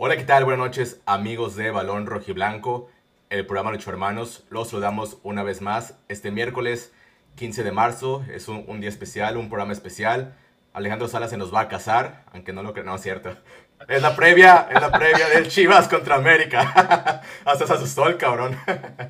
Hola, ¿qué tal? Buenas noches, amigos de Balón Rojiblanco, el programa de hermanos. Los saludamos una vez más este miércoles 15 de marzo. Es un, día especial, un programa especial. Alejandro Salas se nos va a casar, aunque no lo creo, no es cierto. Es la previa, es la previa del Chivas contra América. Hasta se asustó el cabrón.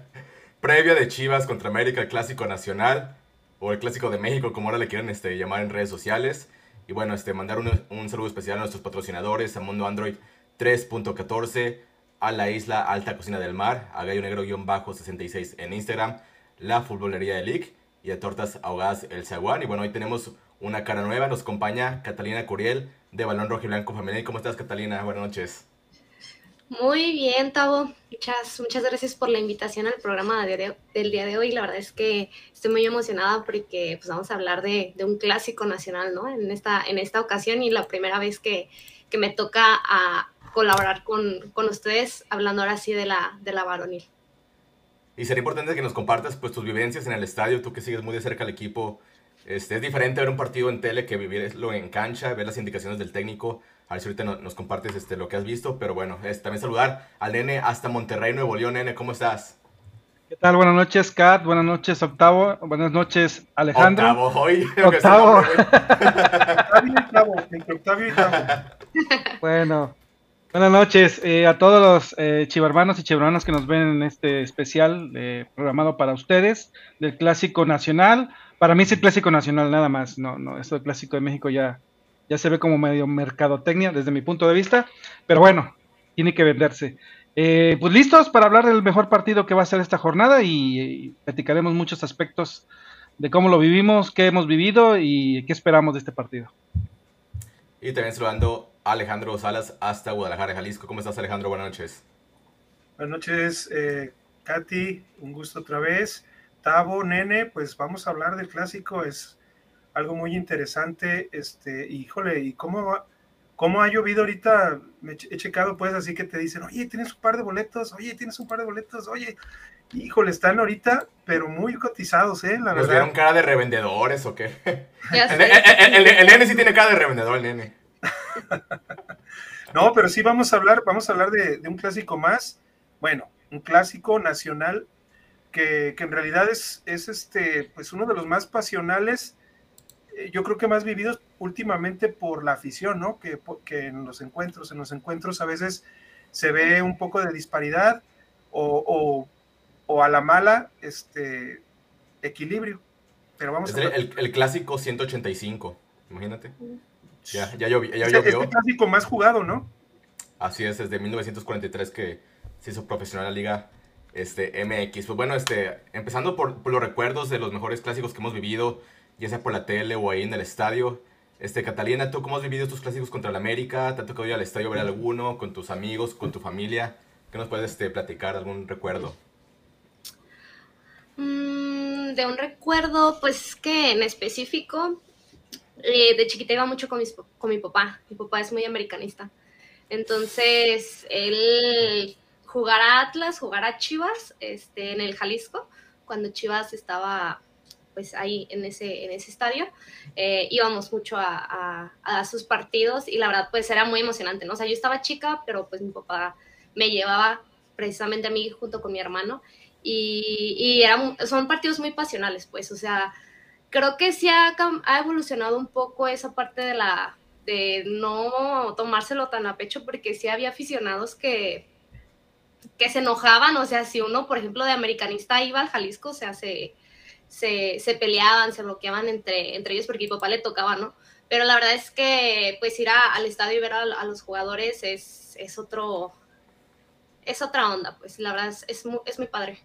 previa de Chivas contra América, el clásico nacional, o el clásico de México, como ahora le quieren este, llamar en redes sociales. Y bueno, este, mandar un, un saludo especial a nuestros patrocinadores, a Mundo Android 3.14, a la isla Alta Cocina del Mar, a Gallo Negro-66 en Instagram, la Futbolería de League y a Tortas Ahogadas El Zaguán. Y bueno, hoy tenemos una cara nueva, nos acompaña Catalina Curiel de Balón Rojo y Blanco Femenil. ¿Cómo estás, Catalina? Buenas noches. Muy bien, Tavo. Muchas, muchas gracias por la invitación al programa de, del día de hoy. La verdad es que estoy muy emocionada porque pues, vamos a hablar de, de, un clásico nacional, ¿no? En esta, en esta ocasión y la primera vez que, que me toca a colaborar con, con, ustedes hablando ahora sí de la, de la varonil. Y sería importante que nos compartas pues tus vivencias en el estadio, tú que sigues muy de cerca al equipo. Este, es diferente ver un partido en tele que vivirlo en cancha, ver las indicaciones del técnico. A ver si ahorita nos, nos compartes este, lo que has visto, pero bueno, es, también saludar al nene hasta Monterrey, Nuevo León. Nene, ¿cómo estás? ¿Qué tal? Buenas noches, Kat. Buenas noches, Octavo. Buenas noches, Alejandro. Octavo, hoy. Octavo. Octavio y Octavio y. Bueno, buenas noches eh, a todos los eh, chivarmanos y chivarmanas que nos ven en este especial eh, programado para ustedes del Clásico Nacional. Para mí es el Clásico Nacional nada más, no, no, esto del Clásico de México ya, ya se ve como medio mercadotecnia desde mi punto de vista, pero bueno, tiene que venderse. Eh, pues listos para hablar del mejor partido que va a ser esta jornada y, y platicaremos muchos aspectos de cómo lo vivimos, qué hemos vivido y qué esperamos de este partido. Y también saludando Alejandro Salas hasta Guadalajara, Jalisco. ¿Cómo estás, Alejandro? Buenas noches. Buenas noches, eh, Katy. Un gusto otra vez. Tavo, Nene, pues vamos a hablar del clásico. Es algo muy interesante. Este, híjole, ¿y cómo va? ¿Cómo ha llovido ahorita? Me he checado, pues, así que te dicen, oye, tienes un par de boletos, oye, tienes un par de boletos, oye, híjole, están ahorita, pero muy cotizados, ¿eh? La ¿Nos verdad. dieron cara de revendedores o qué? Ya El, sé. el- el- el nene sí tiene cara de revendedor, el nene. No, pero sí vamos a hablar, vamos a hablar de, de un clásico más. Bueno, un clásico nacional que, que en realidad es, es este, pues uno de los más pasionales, eh, yo creo que más vividos últimamente por la afición, ¿no? Que, que en los encuentros, en los encuentros a veces se ve un poco de disparidad o, o- o a la mala, este, equilibrio. Pero vamos Es a el- el clásico 185, imagínate. Ya, ya llovió. Ya Es llovió. el clásico más jugado, ¿no? Así es, desde 1943 que se hizo profesional la liga este, MX. Pues bueno, este, empezando por, por los recuerdos de los mejores clásicos que hemos vivido, ya sea por la tele o ahí en el estadio. Este, Catalina, ¿tú cómo has vivido estos clásicos contra el América? ¿Te ha tocado ir al estadio a ver alguno con tus amigos, con tu familia? ¿Qué nos puedes este, platicar? ¿Algún recuerdo? Mm, de un recuerdo, pues que en específico, eh, de chiquita iba mucho con, mis, con mi papá. Mi papá es muy americanista. Entonces, él jugar a Atlas, jugar a Chivas, este, en el Jalisco, cuando Chivas estaba pues ahí en ese, en ese estadio, eh, íbamos mucho a, a, a, sus partidos y la verdad pues era muy emocionante, ¿no? O sea, yo estaba chica, pero pues mi papá me llevaba precisamente a mí junto con mi hermano y, y eran, son partidos muy pasionales, pues, o sea, creo que sí ha, evolucionado un poco esa parte de la de no tomárselo tan a pecho porque sí había aficionados que que se enojaban, o sea, si uno, por ejemplo, de americanista iba al Jalisco, o sea, se, se, se peleaban, se bloqueaban entre, entre ellos porque mi papá le tocaba, ¿no? Pero la verdad es que, pues, ir al estadio y ver a, a los jugadores es, es, otro, es otra onda, pues, la verdad es, es, muy, es muy padre.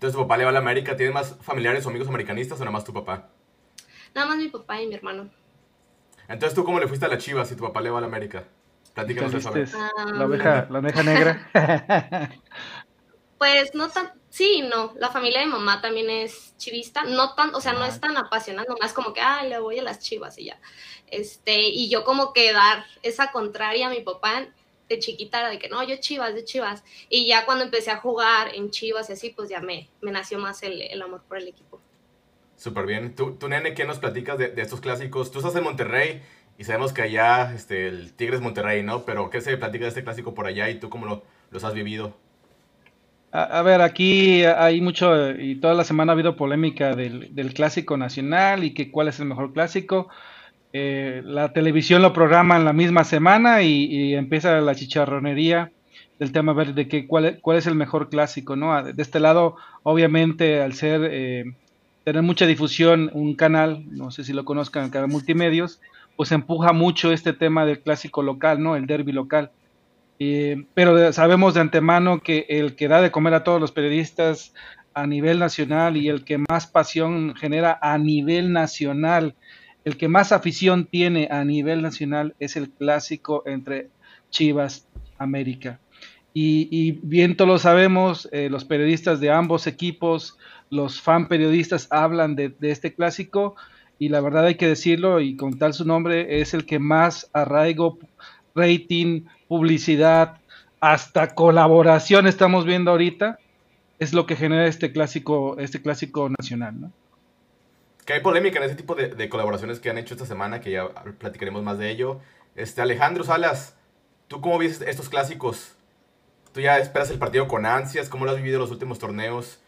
Entonces, ¿tu papá le va a la América? ¿Tienes más familiares o amigos americanistas o nada más tu papá? Nada más mi papá y mi hermano. Entonces, ¿tú cómo le fuiste a la Chivas si tu papá le va a la América? Platícanos eso. La oveja, la oveja negra. Pues no tan, sí, no, la familia de mi mamá también es chivista, no tan, o sea, no Ah. es tan apasionada, nomás como que, ah, le voy a las chivas y ya. Este, y yo como que dar esa contraria a mi papá de chiquita era de que no, yo chivas, de chivas. Y ya cuando empecé a jugar en chivas y así, pues ya me, me nació más el, el amor por el equipo. Súper bien. ¿Tú, tú, nene, qué nos platicas de, de estos clásicos? Tú estás en Monterrey Y sabemos que allá este, el Tigres Monterrey, ¿no? Pero ¿qué se platica de este clásico por allá y tú cómo lo, los has vivido? A, ver, aquí hay mucho, y toda la semana ha habido polémica del, clásico nacional y que cuál es el mejor clásico. Eh, la televisión lo programa en la misma semana y, empieza la chicharronería del tema ver de qué, cuál, cuál es el mejor clásico, ¿no? De este lado, obviamente, al ser eh, tener mucha difusión, un canal, no sé si lo conozcan, el canal Multimedios, pues empuja mucho este tema del clásico local, ¿no? El derby local. Eh, pero sabemos de antemano que el que da de comer a todos los periodistas a nivel nacional y el que más pasión genera a nivel nacional, el que más afición tiene a nivel nacional es el clásico entre Chivas América. Y, bien todos lo sabemos, eh, los periodistas de ambos equipos, los fan periodistas hablan de, de, este clásico y la verdad hay que decirlo y con tal su nombre es el que más arraigo, rating, publicidad, hasta colaboración estamos viendo ahorita, es lo que genera este clásico, este clásico nacional, ¿no? Que hay polémica en ese tipo de, colaboraciones que han hecho esta semana, que ya platicaremos más de ello. Este, Alejandro Salas, ¿tú cómo ves estos clásicos? ¿Tú ya esperas el partido con ansias? ¿Cómo lo has vivido los últimos torneos?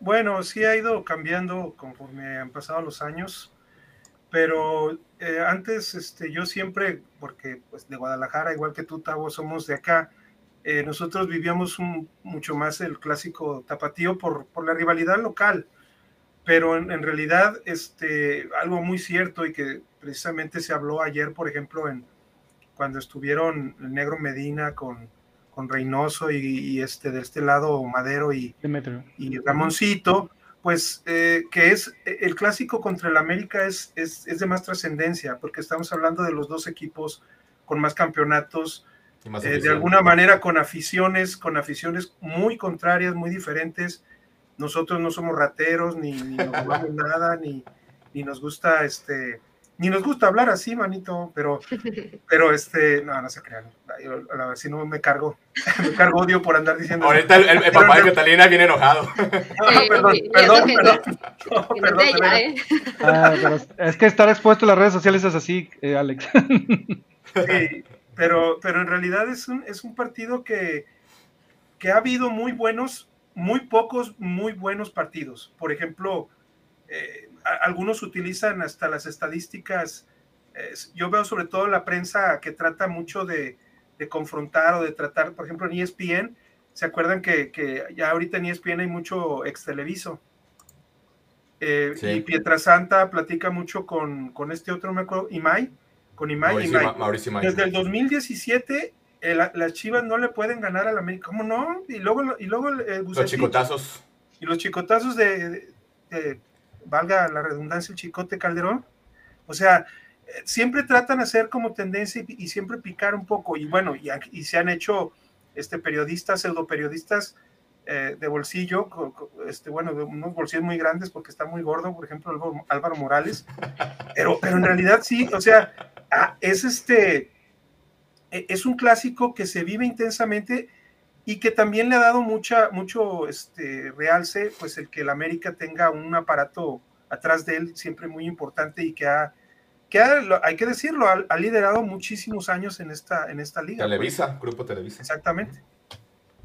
Bueno, sí ha ido cambiando conforme han pasado los años pero eh, antes este, yo siempre, porque pues de Guadalajara, igual que tú, Tavo, somos de acá, eh, nosotros vivíamos mucho más el clásico tapatío por, por la rivalidad local, pero en, realidad este, algo muy cierto y que precisamente se habló ayer, por ejemplo, en, cuando estuvieron el Negro Medina con, con Reynoso y, este de este lado Madero y, y Ramoncito, pues eh, que es eh, el clásico contra el América es, es, de más trascendencia, porque estamos hablando de los dos equipos con más campeonatos, eh, de alguna manera con aficiones, con aficiones muy contrarias, muy diferentes. Nosotros no somos rateros, ni, ni nos jugamos nada, ni, ni nos gusta este ni nos gusta hablar así, manito, pero, pero este, no, no se crean. si no me cargo, me cargo odio por andar diciendo. Ahorita el, papá de Catalina viene enojado. perdón, perdón, perdón, ¿eh? ah, es que estar expuesto a las redes sociales es así, eh, Alex. sí, pero, pero en realidad es un, es un partido que, que ha habido muy buenos, muy pocos, muy buenos partidos. Por ejemplo, eh, algunos utilizan hasta las estadísticas. yo veo sobre todo la prensa que trata mucho de, confrontar o de tratar, por ejemplo, en ESPN, ¿se acuerdan que, ya ahorita en ESPN hay mucho ex televiso? Eh, y Pietrasanta platica mucho con, con este otro, me acuerdo, Imai, con Imai. Desde el 2017 las Chivas no le pueden ganar a la América. ¿Cómo no? Y luego, y luego los chicotazos. Y los chicotazos de, valga la redundancia, el chicote Calderón. O sea, siempre tratan de hacer como tendencia y, siempre picar un poco. Y bueno, y, se han hecho este, periodistas, pseudo periodistas eh, de bolsillo, este, bueno, de unos bolsillos muy grandes porque está muy gordo, por ejemplo, Álvaro, Morales. Pero, pero en realidad sí, o sea, ah, es este, es un clásico que se vive intensamente y que también le ha dado mucha, mucho este, realce, pues el que el América tenga un aparato atrás de él siempre muy importante y que ha, que hay que decirlo, ha, liderado muchísimos años en esta, en esta liga. Televisa, Grupo Televisa. Exactamente.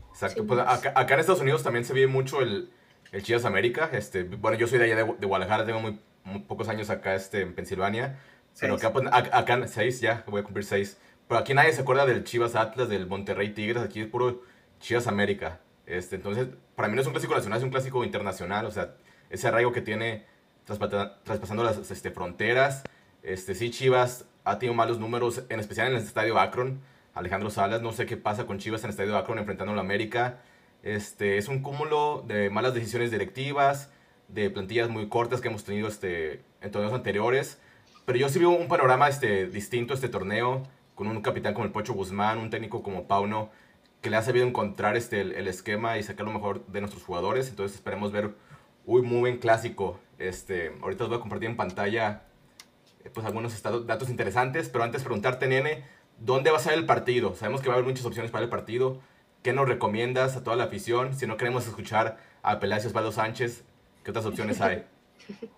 Exacto. Pues acá, en Estados Unidos también se vive mucho el, el Chivas América. Este, bueno, yo soy de allá de, Guadalajara, tengo muy, pocos años acá este, en Pensilvania. Pero acá, pues, acá, seis ya, voy a cumplir seis. Pero aquí nadie se acuerda del Chivas Atlas, del Monterrey Tigres, aquí es puro Chivas América. Este, entonces, para mí no es un clásico nacional, es un clásico internacional. O sea, ese arraigo que tiene traspasando las este, fronteras. Este, sí, Chivas ha tenido malos números, en especial en el estadio Akron. Alejandro Salas, no sé qué pasa con Chivas en el estadio Akron enfrentando a la América. Este, es un cúmulo de malas decisiones directivas, de plantillas muy cortas que hemos tenido este, en torneos anteriores. Pero yo sí veo un panorama este, distinto este torneo, con un capitán como el Pocho Guzmán, un técnico como Pauno, que le ha sabido encontrar este, el, esquema y sacar lo mejor de nuestros jugadores. Entonces esperemos ver un muy buen clásico. Este, ahorita os voy a compartir en pantalla eh, pues algunos datos interesantes, pero antes preguntarte, nene, ¿dónde va a ser el partido? Sabemos que va a haber muchas opciones para el partido. ¿Qué nos recomiendas a toda la afición? Si no queremos escuchar a Pelacio Osvaldo Sánchez, ¿qué otras opciones hay?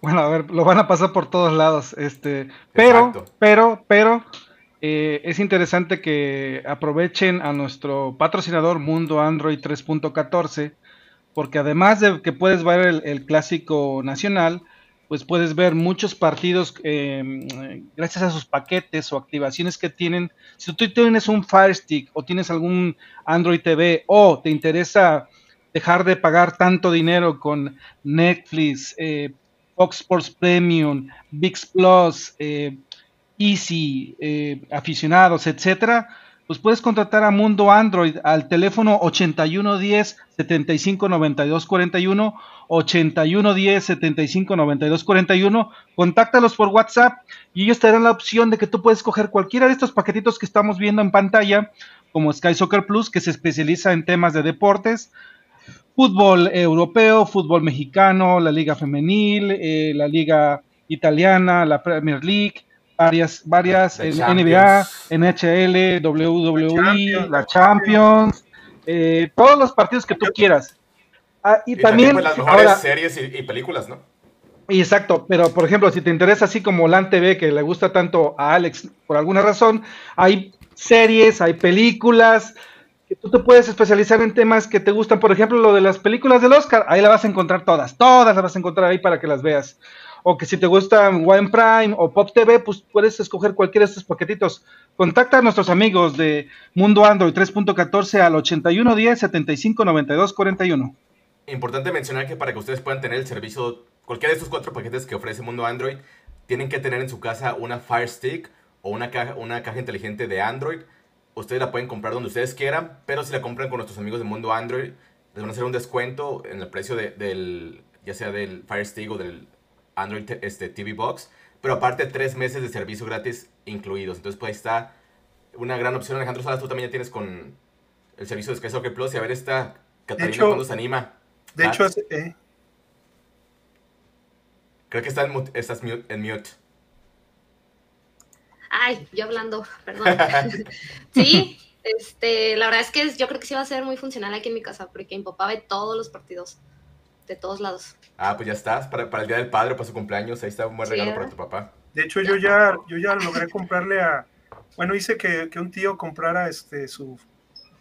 Bueno, a ver, lo van a pasar por todos lados. Este, pero, pero, pero, eh, es interesante que aprovechen a nuestro patrocinador Mundo Android 3.14, porque además de que puedes ver el, clásico nacional, pues puedes ver muchos partidos em, gracias a sus paquetes o activaciones que tienen. Si tú tienes un Fire Stick o tienes algún Android TV o te interesa dejar de pagar tanto dinero con Netflix, eh, Fox Sports Premium, VIX Plus, eh, Easy, eh, aficionados, etcétera, pues puedes contratar a Mundo Android al teléfono 8110 75 92 41 8110 75 92 41 contáctalos por WhatsApp y ellos te darán la opción de que tú puedes coger cualquiera de estos paquetitos que estamos viendo en pantalla como Sky Soccer Plus que se especializa en temas de deportes fútbol europeo, fútbol mexicano, la liga femenil, eh, la liga italiana, la Premier League, varias, varias NBA, NHL, WWE, la Champions, eh, todos los partidos que tú quieras. Ah, y, también, pues, las mejores series y, películas, ¿no? exacto, pero por ejemplo, si te interesa así como LAN TV, que le gusta tanto a Alex por alguna razón, hay series, hay películas, que tú te puedes especializar en temas que te gustan, por ejemplo, lo de las películas del Oscar, ahí la vas a encontrar todas, todas las vas a encontrar ahí para que las veas. O que si te gustan Wine Prime o Pop TV, pues puedes escoger cualquiera de estos paquetitos. Contacta a nuestros amigos de Mundo Android 3.14 al 8110 75 92 41. Importante mencionar que para que ustedes puedan tener el servicio, cualquiera de estos cuatro paquetes que ofrece Mundo Android, tienen que tener en su casa una Fire Stick o una caja, una caja inteligente de Android ustedes la pueden comprar donde ustedes quieran, pero si la compran con nuestros amigos de Mundo Android, les van a hacer un descuento en el precio de, del, ya sea del Fire Stick o del Android este, TV Box, pero aparte tres meses de servicio gratis incluidos. Entonces, pues ahí está una gran opción. Alejandro Salas, tú también ya tienes con el servicio de Sky Soccer Plus y a ver esta Catalina cuando se anima. De hecho, eh. creo que está en, estás en mute. Ay, yo hablando, perdón. sí, este, la verdad es que yo creo que sí va a ser muy funcional aquí en mi casa, porque mi papá ve todos los partidos, de todos lados. Ah, pues ya estás, para, el Día del Padre, para su cumpleaños, ahí está un buen regalo para tu papá. De hecho, yo ya, yo ya logré comprarle a, bueno, hice que, un tío comprara este, su,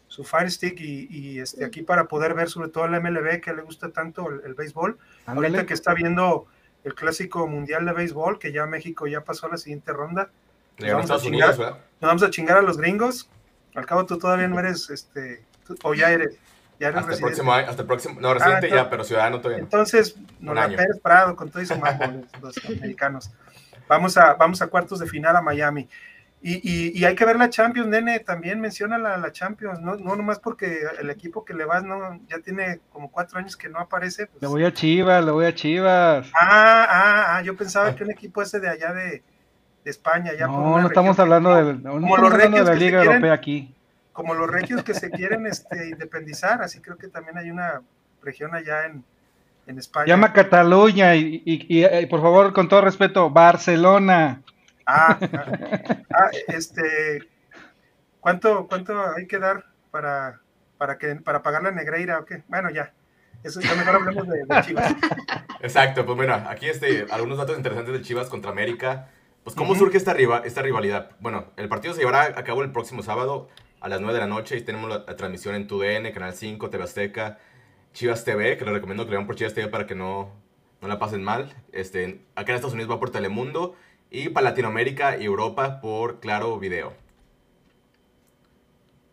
su Fire Stick y, este, aquí para poder ver sobre todo el MLB, que le gusta tanto el, béisbol. Ahorita que está viendo el clásico mundial de béisbol, que ya México ya pasó a la siguiente ronda, nos vamos, a chingar, nos vamos a chingar a los gringos. Al cabo tú todavía no eres, este, o ya eres, ya hasta El próximo año, hasta el próximo, no, residente ah, ya, pero ciudadano todavía. Entonces, nos la Pérez Prado con todo eso los, americanos. Vamos a, vamos a cuartos de final a Miami. Y, y, y, hay que ver la Champions, nene, también menciona la, la Champions, no, no nomás porque el equipo que le vas no ya tiene como cuatro años que no aparece. Pues. Le voy a Chivas, le voy a Chivas. Ah, ah, ah, yo pensaba que un equipo ese de allá de, de España. Ya no, no estamos hablando, de, como los de la Liga Europea aquí. Como los regios que se quieren este, independizar, así creo que también hay una región allá en, en España. Llama Cataluña y, y, y, por favor, con todo respeto, Barcelona. Ah, ah, ah, este, ¿cuánto, ¿cuánto hay que dar para, para, que, para pagar la Negreira o qué? Bueno, ya. Eso ya mejor hablemos de, de Chivas. Exacto, pues bueno, aquí este, algunos datos interesantes de Chivas contra América. Pues, ¿cómo surge esta, esta rivalidad? Bueno, el partido se llevará a cabo el próximo sábado a las 9 de la noche y tenemos la, transmisión en TUDN, Canal 5, TV Azteca, Chivas TV, que les recomiendo que lo vean por Chivas TV para que no, no la pasen mal. Este, acá en Estados Unidos va por Telemundo y para Latinoamérica y Europa por Claro Video.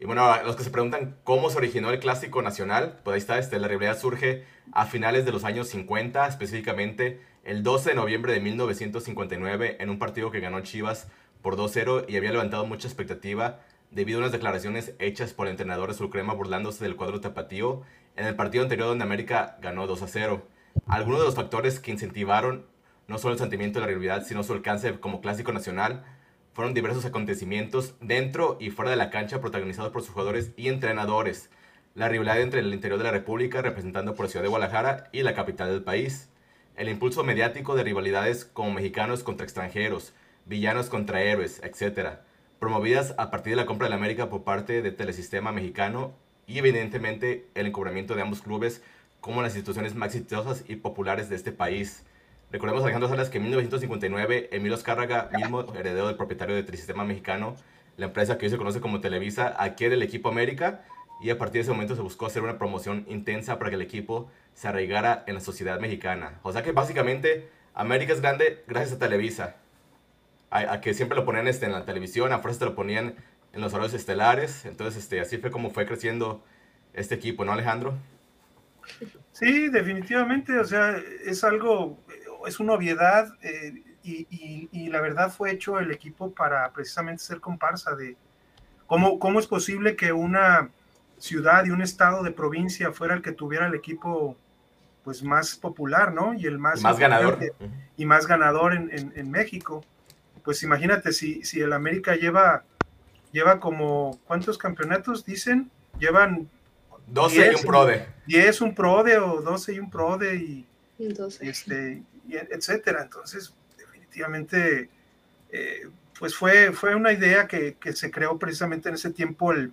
Y bueno, los que se preguntan cómo se originó el clásico nacional, pues ahí está, este, la rivalidad surge a finales de los años 50, específicamente el 12 de noviembre de 1959 en un partido que ganó Chivas por 2-0 y había levantado mucha expectativa debido a unas declaraciones hechas por el entrenador de burlándose del cuadro tapatío en el partido anterior donde América ganó 2-0. Algunos de los factores que incentivaron no solo el sentimiento de la rivalidad, sino su alcance como clásico nacional, fueron diversos acontecimientos dentro y fuera de la cancha protagonizados por sus jugadores y entrenadores. La rivalidad entre el interior de la República, representando por la ciudad de Guadalajara, y la capital del país el impulso mediático de rivalidades como mexicanos contra extranjeros, villanos contra héroes, etc., promovidas a partir de la compra de la América por parte del Telesistema Mexicano y evidentemente el encubrimiento de ambos clubes como las instituciones más exitosas y populares de este país. Recordemos, Alejandro Salas, que en 1959 Emilio Azcárraga, mismo heredero del propietario de Trisistema Mexicano, la empresa que hoy se conoce como Televisa, adquiere el equipo América y a partir de ese momento se buscó hacer una promoción intensa para que el equipo se arraigara en la sociedad mexicana. O sea que básicamente América es grande gracias a Televisa. A, que siempre lo ponían este, en la televisión, a fuerza te lo ponían en los horarios estelares. Entonces, este, así fue como fue creciendo este equipo, ¿no, Alejandro? Sí, definitivamente. O sea, es algo, es una obviedad. Eh, y, y, la verdad fue hecho el equipo para precisamente ser comparsa de cómo, cómo es posible que una ciudad y un estado de provincia fuera el que tuviera el equipo pues más popular, ¿no? Y el más, más ganador. Y más ganador en, en, México. Pues imagínate, si, si el América lleva, lleva como, ¿cuántos campeonatos dicen? Llevan 12 y un PRODE. 10 un PRODE o 12 y un PRODE y, este, y etcétera. Entonces, definitivamente, eh, pues fue, fue una idea que, que, se creó precisamente en ese tiempo el,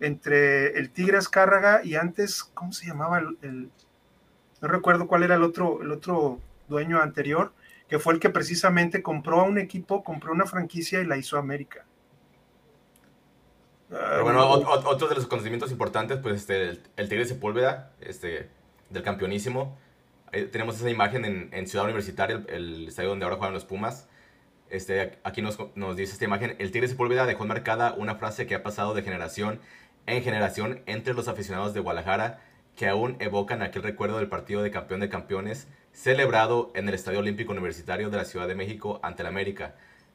entre el Tigre Azcárraga y antes, ¿cómo se llamaba el, no recuerdo cuál era el otro, el otro dueño anterior, que fue el que precisamente compró a un equipo, compró una franquicia y la hizo América. Pero bueno, otro de los conocimientos importantes, pues este, el, Tigre Sepúlveda, este, del campeonísimo. tenemos esa imagen en, en Ciudad Universitaria, el, estadio donde ahora juegan los Pumas. Este, aquí nos, nos, dice esta imagen, el Tigre Sepúlveda dejó marcada una frase que ha pasado de generación en generación entre los aficionados de Guadalajara que aún evocan aquel recuerdo del partido de campeón de campeones celebrado en el Estadio Olímpico Universitario de la Ciudad de México ante el América.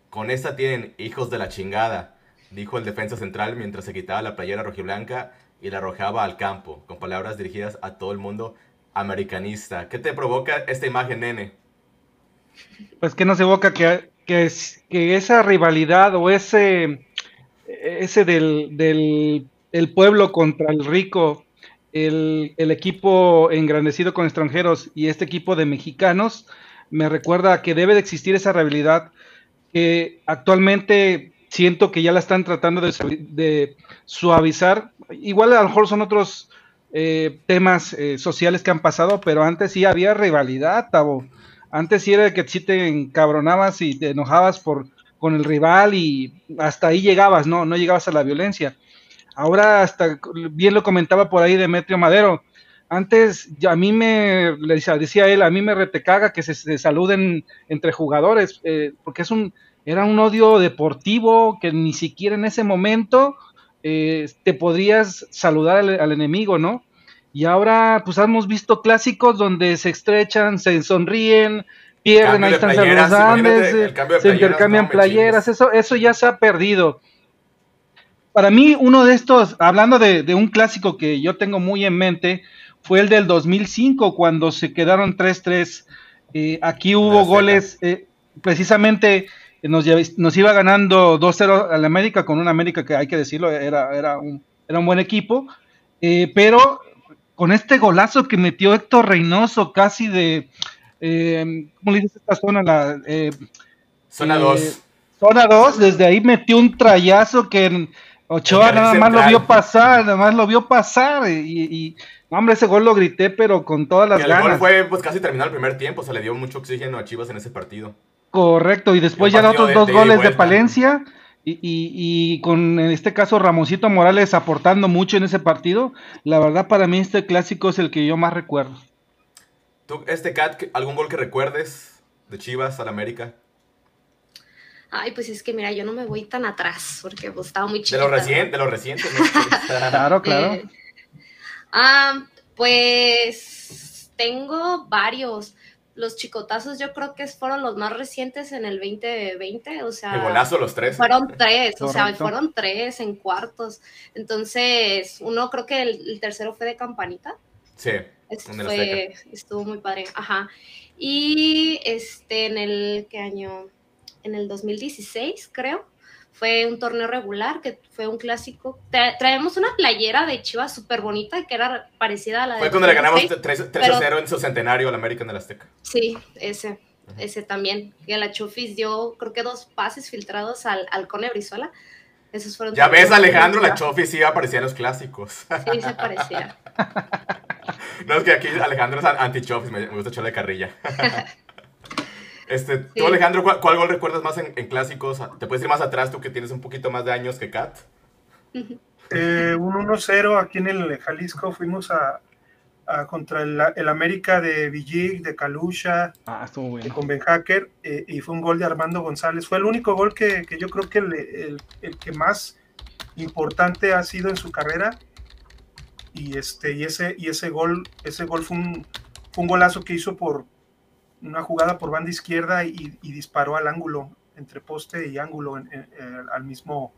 Con esta tienen hijos de la chingada, dijo el defensa central mientras se quitaba la playera rojiblanca y la arrojaba al campo, con palabras dirigidas a todo el mundo americanista. ¿Qué te provoca esta imagen, nene? Pues que nos evoca que, que, que esa rivalidad o ese, ese del, del el pueblo contra el rico el, equipo engrandecido con extranjeros y este equipo de mexicanos, me recuerda que debe de existir esa rivalidad que actualmente siento que ya la están tratando de, suavizar. Igual a lo mejor son otros eh, temas eh, sociales que han pasado, pero antes sí había rivalidad, Tavo. Antes sí era que sí te encabronabas y te enojabas por, con el rival y hasta ahí llegabas, no, no llegabas a la violencia. Ahora hasta bien lo comentaba por ahí Demetrio Madero. Antes a mí me decía él, a mí me retecaga que se, saluden entre jugadores, eh, porque es un era un odio deportivo que ni siquiera en ese momento eh, te podrías saludar al, enemigo, ¿no? Y ahora, pues hemos visto clásicos donde se estrechan, se sonríen, pierden, ahí están saludando, se intercambian playeras, eso, eso ya se ha perdido para mí uno de estos, hablando de, un clásico que yo tengo muy en mente, fue el del 2005 cuando se quedaron 3-3. Eh, aquí hubo goles, eh, precisamente nos, nos, iba ganando 2-0 al América, con un América que hay que decirlo, era, era, un, era un buen equipo, eh, pero con este golazo que metió Héctor Reynoso, casi de, ¿cómo le dices esta zona? La, zona 2. Zona 2, desde ahí metió un trayazo que Ochoa nada más lo vio pasar, nada más lo vio pasar y, hombre, ese gol lo grité, pero con todas las ganas. El gol fue pues casi terminado el primer tiempo, se le dio mucho oxígeno a Chivas en ese partido. Correcto, y después ya otros dos goles de Palencia y, y, con en este caso Ramoncito Morales aportando mucho en ese partido. La verdad para mí este clásico es el que yo más recuerdo. ¿Tú, este Cat, algún gol que recuerdes de Chivas al América? Ay, pues es que mira, yo no me voy tan atrás porque pues, estaba muy chiquita. De lo reciente, de lo reciente. claro, claro. Eh, ah, pues tengo varios. Los chicotazos yo creo que fueron los más recientes en el 2020, o sea... El golazo los tres. Fueron tres, o sea, fueron tres en cuartos. Entonces, uno creo que el, tercero fue de campanita. Sí. fue, estuvo muy padre, ajá. Y este, en el, ¿qué año? En el 2016, creo. Fue un torneo regular, que fue un clásico. traemos una playera de Chivas súper bonita, que era parecida a la de... Fue cuando le ganamos 3, 0 en su centenario al American del Azteca. Sí, ese, ese también. Y la Chufis dio, creo que dos pases filtrados al, al Cone Brizuela. Esos fueron ya ves, Alejandro, la Chofis sí aparecía en los clásicos. Sí, se parecía. no, es que aquí Alejandro es anti-Chofis, me, gusta echarle carrilla. Este, tú, Alejandro, ¿cuál, gol recuerdas más en, clásicos? ¿Te puedes ir más atrás, tú que tienes un poquito más de años que Kat? Eh, un 1-0 aquí en el Jalisco. Fuimos a, contra el, América de Villig, de Calusha, ah, con Ben Hacker, eh, y fue un gol de Armando González. Fue el único gol que, yo creo que el, el, que más importante ha sido en su carrera. Y, este, y, ese, y ese gol, ese gol fue un, fue un golazo que hizo por, una jugada por banda izquierda y, disparó al ángulo, entre poste y ángulo, al mismo,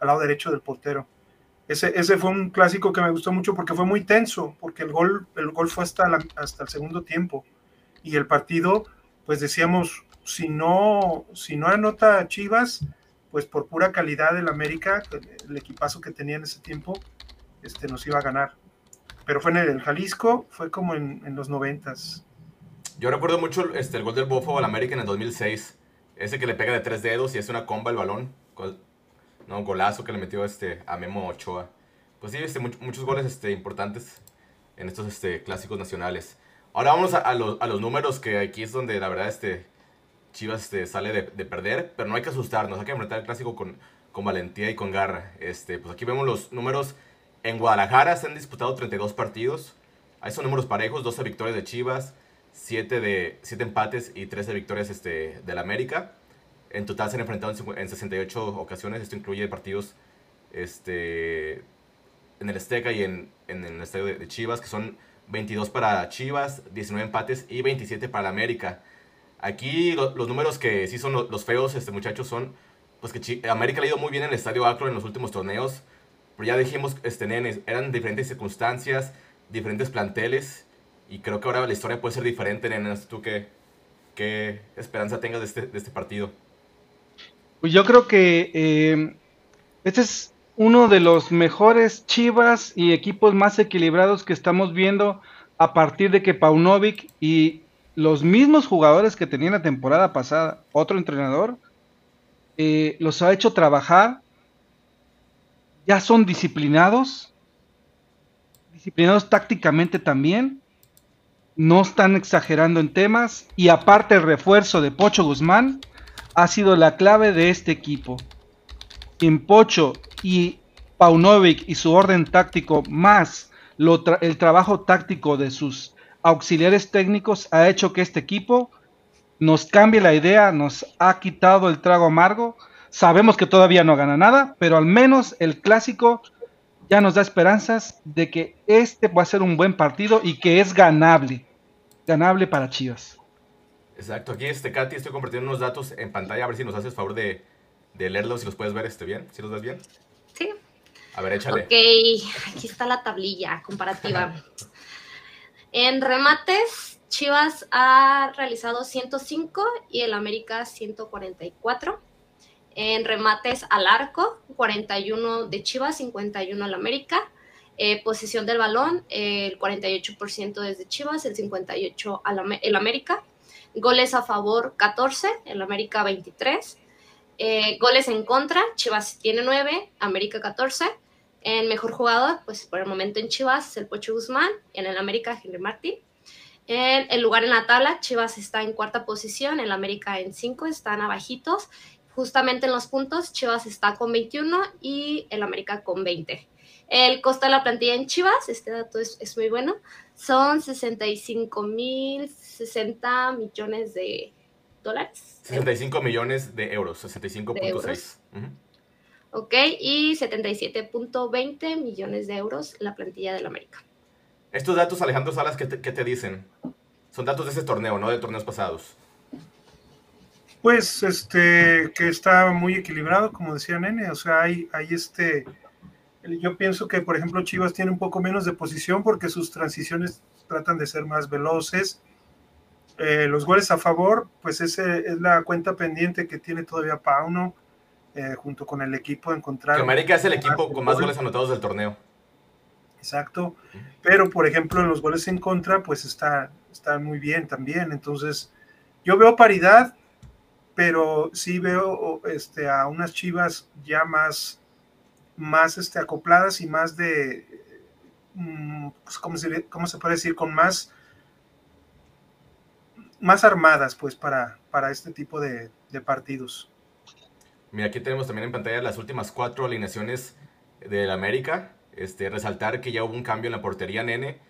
al lado derecho del portero. Ese, ese fue un clásico que me gustó mucho porque fue muy tenso, porque el gol, el gol fue hasta, hasta el segundo tiempo. Y el partido, pues decíamos, si no, si no anota Chivas, pues por pura calidad del América, el equipazo que tenía en ese tiempo, este, nos iba a ganar. Pero fue en el Jalisco, fue como en, en los noventas. Yo recuerdo mucho este, el gol del Bofo al América en el 2006. Ese que le pega de tres dedos y hace una comba el balón. no, golazo que le metió este, a Memo Ochoa. Pues sí, este, muchos goles este, importantes en estos este, clásicos nacionales. Ahora vamos a, los, a, los, números, que aquí es donde la verdad este, Chivas sale de, de, perder, pero no hay que asustarnos, hay que enfrentar el clásico con, valentía y con garra. Pues aquí vemos los números. En Guadalajara se han disputado 32 partidos. Ahí son números parejos, 12 victorias de Chivas, 7, de, siete empates y 13 victorias este, del América. En total se han enfrentado en 68 ocasiones. Esto incluye partidos este, en el Azteca y en, en el estadio de, Chivas, que son 22 para Chivas, 19 empates y 27 para el América. Aquí los números que sí son los, feos, este, muchachos, son pues que América ha ido muy bien en el estadio Acro en los últimos torneos. Pero ya dijimos, este, nenes, eran diferentes circunstancias, diferentes planteles. Y creo que ahora la historia puede ser diferente, nenas. ¿Tú qué, qué esperanza tengas de este, de este partido? Pues yo creo que eh, este es uno de los mejores Chivas y equipos más equilibrados que estamos viendo a partir de que Paunovic y los mismos jugadores que tenía la temporada pasada, otro entrenador, eh, los ha hecho trabajar, ya son disciplinados, disciplinados tácticamente también, no están exagerando en temas y aparte el refuerzo de Pocho Guzmán ha sido la clave de este equipo. En Pocho y Paunovic y su orden táctico más el trabajo táctico de sus auxiliares técnicos ha hecho que este equipo nos cambie la idea, nos ha quitado el trago amargo. Sabemos que todavía no gana nada, pero al menos el clásico ya nos da esperanzas de que este va a ser un buen partido y que es ganable ganable para Chivas. Exacto, aquí este Katy estoy compartiendo unos datos en pantalla, a ver si nos haces favor de, leerlos, si los puedes ver este bien, si los ves bien. Sí. A ver, échale. Ok, aquí está la tablilla comparativa. en remates, Chivas ha realizado 105 y el América 144. En remates al arco, 41 de Chivas, 51 al América. Eh, posición del balón, el 48% desde Chivas, el 58% al el América. Goles a favor, 14, el América 23. Eh, goles en contra, Chivas tiene 9, América 14. En mejor jugador, pues por el momento en Chivas es el Pocho Guzmán, en el América Henry Martín. En el lugar en la tabla, Chivas está en cuarta posición, el América en 5, están abajitos. Justamente en los puntos, Chivas está con 21 y el América con 20. El costo de la plantilla en Chivas, este dato es, muy bueno, son 65 mil 60 millones de dólares. 65 millones de euros, 65.6. Ok, y 77.20 millones de euros la plantilla del América. Estos datos, Alejandro Salas, ¿qué te, ¿qué te, dicen? Son datos de ese torneo, no de torneos pasados. Pues, este, que está muy equilibrado, como decía Nene, o sea, hay, hay este yo pienso que, por ejemplo, Chivas tiene un poco menos de posición porque sus transiciones tratan de ser más veloces. Eh, los goles a favor, pues ese es la cuenta pendiente que tiene todavía Pauno, eh, junto con el equipo de encontrar. Que América es el equipo con más goles anotados del torneo. Exacto. Pero, por ejemplo, en los goles en contra, pues está, está muy bien también. Entonces, yo veo paridad, pero sí veo este, a unas Chivas ya más más este, acopladas y más de, mm, pues, ¿cómo, se, ¿cómo se puede decir? Con más, más armadas pues para, para este tipo de, partidos. Mira, aquí tenemos también en pantalla las últimas cuatro alineaciones del América. Este, resaltar que ya hubo un cambio en la portería, nene.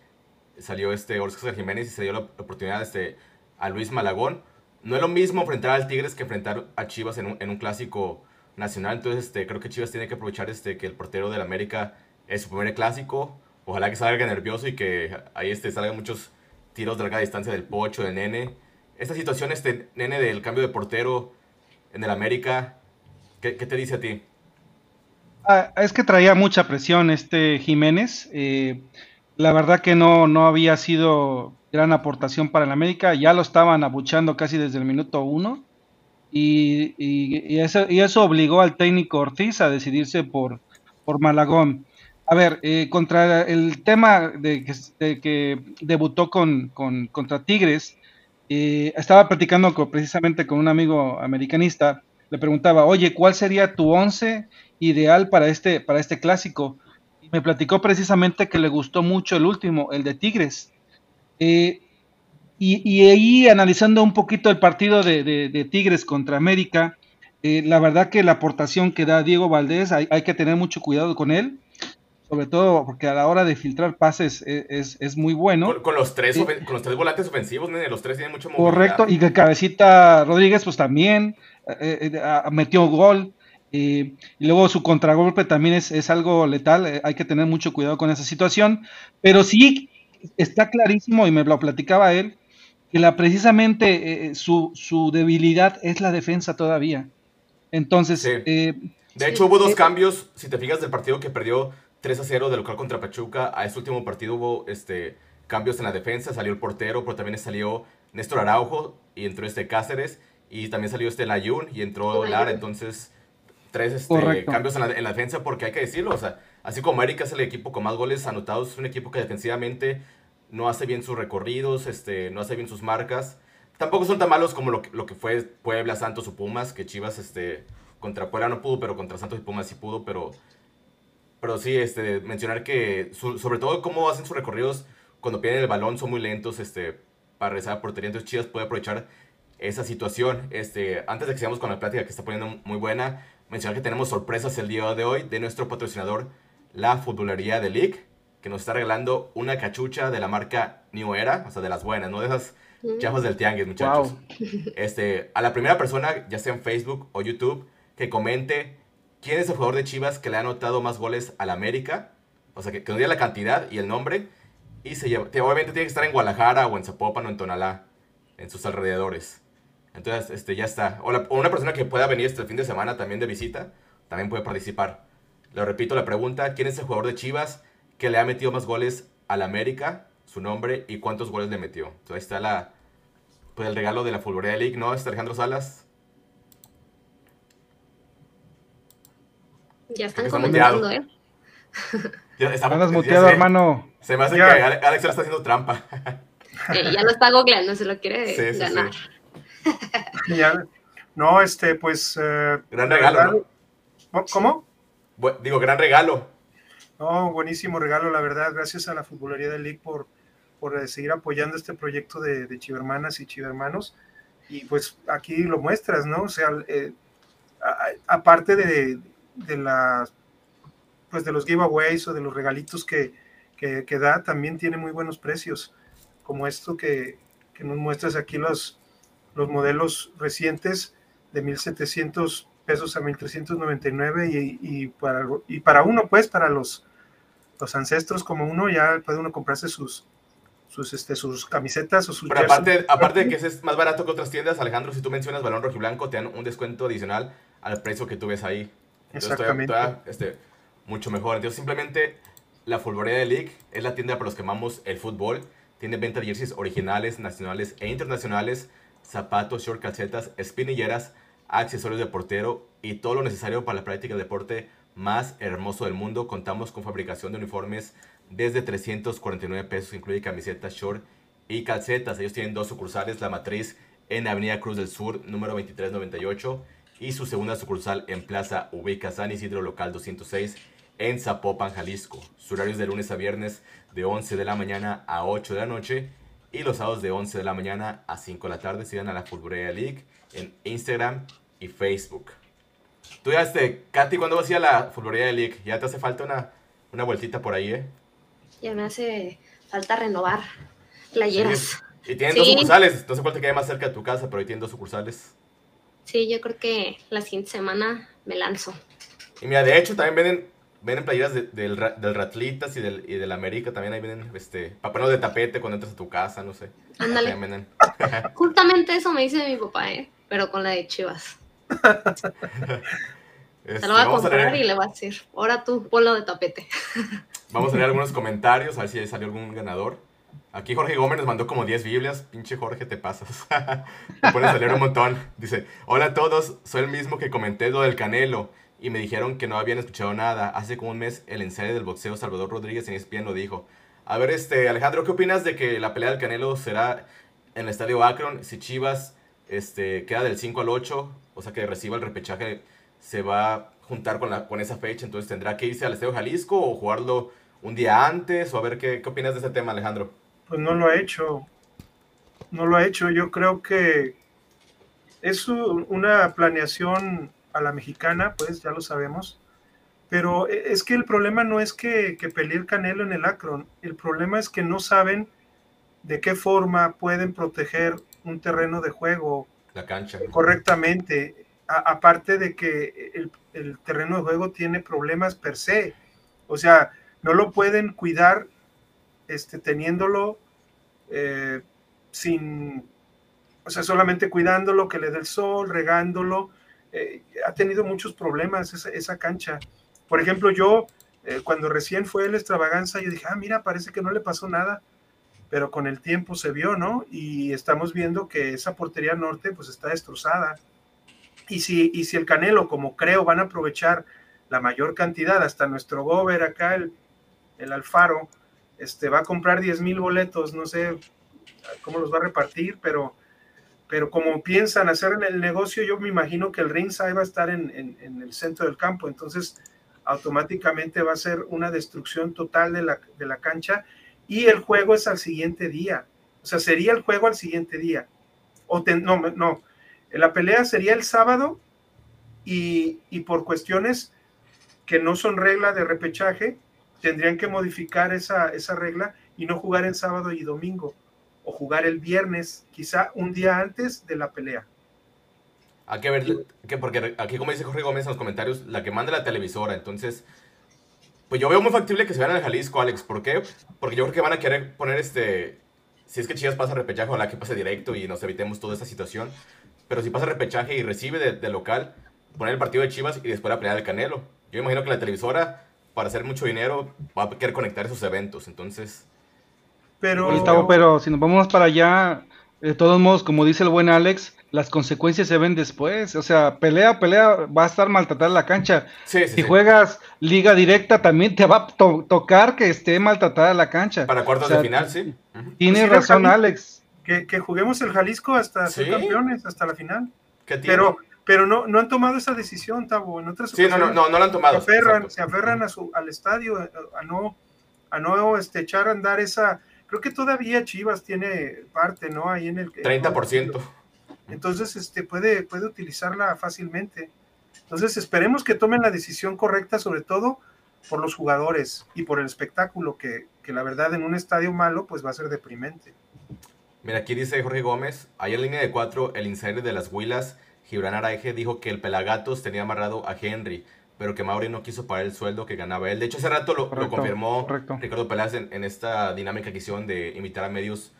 Salió este Oscar Jiménez y se dio la oportunidad este, a Luis Malagón. No es lo mismo enfrentar al Tigres que enfrentar a Chivas en un, en un clásico nacional. Entonces, este, creo que Chivas tiene que aprovechar este, que el portero del América es su primer clásico. Ojalá que salga nervioso y que ahí este, salgan muchos tiros de larga distancia del Pocho, del Nene. Esta situación, este Nene, del cambio de portero en el América, ¿qué, te dice a ti? Ah, es que traía mucha presión este Jiménez. Eh, la verdad que no, no había sido gran aportación para el América. Ya lo estaban abuchando casi desde el minuto uno. Y, eso, y, eso, obligó al técnico Ortiz a decidirse por, por Malagón. A ver, eh, contra el tema de que, debutó con, contra Tigres, eh, estaba platicando precisamente con un amigo americanista, le preguntaba, oye, ¿cuál sería tu once ideal para este, para este clásico? Y me platicó precisamente que le gustó mucho el último, el de Tigres. Eh, y, ahí analizando un poquito el partido de, Tigres contra América, la verdad que la aportación que da Diego Valdés, hay, hay que tener mucho cuidado con él sobre todo porque a la hora de filtrar pases e, es, muy bueno. Con, los tres, con los tres volantes ofensivos, los tres tienen mucho movilidad. Correcto, y que Cabecita Rodríguez pues también eh, eh, eh, metió gol. y luego su contragolpe también es, algo letal, hay que tener mucho cuidado con esa situación, pero sí está clarísimo, y me lo platicaba él, que la, precisamente su, su, debilidad es la defensa todavía. Entonces... de hecho, hubo dos cambios, si te fijas del partido que perdió 3 a 0 de local contra Pachuca. A este último partido hubo este, cambios en la defensa. Salió el portero, pero también salió Néstor Araujo y entró este Cáceres. Y también salió este Layun y entró Lara. Entonces, tres este, cambios en la, en la, defensa porque hay que decirlo. O sea, así como América es el equipo con más goles anotados, es un equipo que defensivamente no hace bien sus recorridos, este, no hace bien sus marcas. Tampoco son tan malos como lo, lo que fue Puebla, Santos o Pumas, que Chivas este, contra Puebla no pudo, pero contra Santos y Pumas sí pudo, pero pero sí, este, mencionar que sobre todo cómo hacen sus recorridos cuando pierden el balón son muy lentos este, para regresar a portería. Entonces Chivas puede aprovechar esa situación. Este, antes de que sigamos con la plática que está poniendo muy buena, mencionar que tenemos sorpresas el día de hoy de nuestro patrocinador, la Futbolería de League, que nos está regalando una cachucha de la marca New Era, o sea, de las buenas, no de esas mm. chafas del tianguis, muchachos. Este, a la primera persona, ya sea en Facebook o YouTube, que comente quién es el jugador de Chivas que le ha anotado más goles al América. O sea, que, nos diga la cantidad y el nombre. Y se lleva, obviamente tiene que estar en Guadalajara o en Zapopan o en Tonalá, en sus alrededores. Entonces, este, ya está. O, una persona que pueda venir este fin de semana también de visita, también puede participar. Le repito la pregunta, ¿quién es el jugador de Chivas que le ha metido más goles al América? Su nombre y cuántos goles le metió. Entonces ahí está la, pues el regalo de la Fulgorea League, ¿no? Está Alejandro Salas. Ya están comentando, ¿eh? Ya está, muteado, hermano. Se me hace que Alex le está haciendo trampa. Eh, ya lo está googleando, se lo quiere ganar. no, este, pues. Eh, gran regalo. ¿Cómo? digo, gran regalo. No, buenísimo regalo, la verdad. Gracias a la Futbolería del League por, por eh, seguir apoyando este proyecto de, de Chivermanas y Chivermanos. Y pues aquí lo muestras, ¿no? O sea, aparte de, de pues de los giveaways o de los regalitos que, que, da, también tiene muy buenos precios, como esto que, que nos muestras aquí los, los modelos recientes de 1700 pesos a 1399 y, y, para, y para uno, pues, para los, los ancestros como uno, ya puede uno comprarse sus, sus, este, sus camisetas o sus... Pero aparte, aparte de que es más barato que otras tiendas, Alejandro, si tú mencionas balón rojo y blanco, te dan un descuento adicional al precio que tú ves ahí. Exactamente. este, mucho mejor. Entonces, simplemente la Fulborea de League es la tienda para los que amamos el fútbol. Tiene venta de jerseys originales, nacionales e internacionales, zapatos, short, calcetas, espinilleras, accesorios de portero y todo lo necesario para la práctica del deporte más hermoso del mundo. Contamos con fabricación de uniformes desde 349 pesos, incluye camisetas, short y calcetas. Ellos tienen dos sucursales, la matriz en Avenida Cruz del Sur, número 2398 y su segunda sucursal en Plaza Ubica San Isidro Local 206 en Zapopan, Jalisco. Su horario es de lunes a viernes de 11 de la mañana a 8 de la noche y los sábados de 11 de la mañana a 5 de la tarde. Sigan a la Fulburea League en Instagram y Facebook. Tú ya, este, Katy, ¿cuándo vas a ir a la Fulburea League? Ya te hace falta una, una vueltita por ahí, ¿eh? Ya me hace falta renovar playeras. Sí. Y tienen dos Sí. sucursales. No sé cuál te quede más cerca de tu casa, pero ahí tienen dos sucursales. Sí, yo creo que la siguiente semana me lanzo. Y mira, de hecho, también venden, venden playeras de- del, del Ratlitas y del, y del América. También ahí venden este, papelos de tapete cuando entras a tu casa, no sé. Ándale. Justamente eso me dice mi papá, ¿eh? Pero con la de Chivas. Este, Se lo va a a comprar y le va a decir, ahora tú, ponlo de tapete. vamos a leer algunos comentarios, a ver si ahí salió algún ganador. Aquí Jorge Gómez nos mandó como 10 Biblias. Pinche Jorge, te pasas. Me pones a leer un montón. Dice, hola a todos, soy el mismo que comenté lo del Canelo. Y me dijeron que no habían escuchado nada. Hace como un mes el ensayo del boxeo Salvador Rodríguez en ESPN lo dijo. A ver, este, Alejandro, ¿qué opinas de que la pelea del Canelo será en el Estadio Akron? Si Chivas este, queda del 5 al 8, o sea que reciba el repechaje, se va a juntar con, la, con esa fecha. Entonces tendrá que irse al Estadio Jalisco o jugarlo un día antes. O a ver, ¿qué, opinas de ese tema, Alejandro? Pues no lo ha hecho. No lo ha hecho. Yo creo que es una planeación a la mexicana, pues ya lo sabemos. Pero e- es que el problema no es que, que pelee el Canelo en el Akron. El problema es que no saben de qué forma pueden proteger un terreno de juego La cancha. correctamente. Aparte de que el, el terreno de juego tiene problemas per se. O sea, no lo pueden cuidar este, teniéndolo eh, sin, o sea, solamente cuidándolo, que le dé el sol, regándolo. Eh, ha tenido muchos problemas esa, esa cancha. Por ejemplo, yo, eh, cuando recién fue la extravaganza, yo dije, ah, mira, parece que no le pasó nada, pero con el tiempo se vio, ¿no? Y estamos viendo que esa portería norte, pues está destrozada. Y si, y si el Canelo, como creo, van a aprovechar la mayor cantidad, hasta nuestro gober acá, el, el Alfaro, este, va a comprar 10 mil boletos, no sé cómo los va a repartir, pero, pero como piensan hacer el negocio, yo me imagino que el ringside va a estar en, en, en el centro del campo, entonces automáticamente va a ser una destrucción total de la, de la cancha y el juego es al siguiente día, o sea, sería el juego al siguiente día, o ten, no, no, la pelea sería el sábado y, y por cuestiones que no son regla de repechaje, tendrían que modificar esa, esa regla y no jugar en sábado y domingo, o jugar el viernes, quizá un día antes de la pelea. Hay que ver, que porque aquí como dice Jorge Gómez en los comentarios, la que manda la televisora, entonces, pues yo veo muy factible que se vayan al Jalisco, Alex, ¿por qué? Porque yo creo que van a querer poner este, si es que Chivas pasa repechaje, ojalá que pase directo y nos evitemos toda esta situación, pero si pasa repechaje y recibe de, de local, poner el partido de Chivas y después la pelea del Canelo. Yo imagino que la televisora, para hacer mucho dinero, va a querer conectar esos eventos, entonces... Pero, pero si nos vamos para allá, de todos modos, como dice el buen Alex, las consecuencias se ven después. O sea, pelea, pelea, va a estar maltratada la cancha. Sí, sí, Si sí. juegas liga directa, también te va a to- tocar que esté maltratada la cancha. Para cuartos O sea, de final, sí. Ujú. Tiene Pues razón Jalisco. Alex. que, que juguemos el Jalisco hasta ser campeones, hasta la final. ¿Qué tiene? Pero, pero no, no han tomado esa decisión, Tavo. En otras Sí, no, no, ocasiones no, no lo han tomado. se aferran, se aferran a su, al estadio, a, a no, a no este, echar a andar esa. Creo que todavía Chivas tiene parte, ¿no? Ahí en el 30%. Entonces, este, puede, puede utilizarla fácilmente. Entonces, esperemos que tomen la decisión correcta, sobre todo por los jugadores y por el espectáculo, que, que la verdad en un estadio malo, pues va a ser deprimente. Mira, aquí dice Jorge Gómez, ayer en línea de cuatro, el insider de las Huilas, Gibran Araige, dijo que el Pelagatos tenía amarrado a Henry, pero que Mauri no quiso pagar el sueldo que ganaba él. De hecho, hace rato lo, confirmó correcto. Ricardo Peláez en, en esta dinámica que hicieron de invitar a medios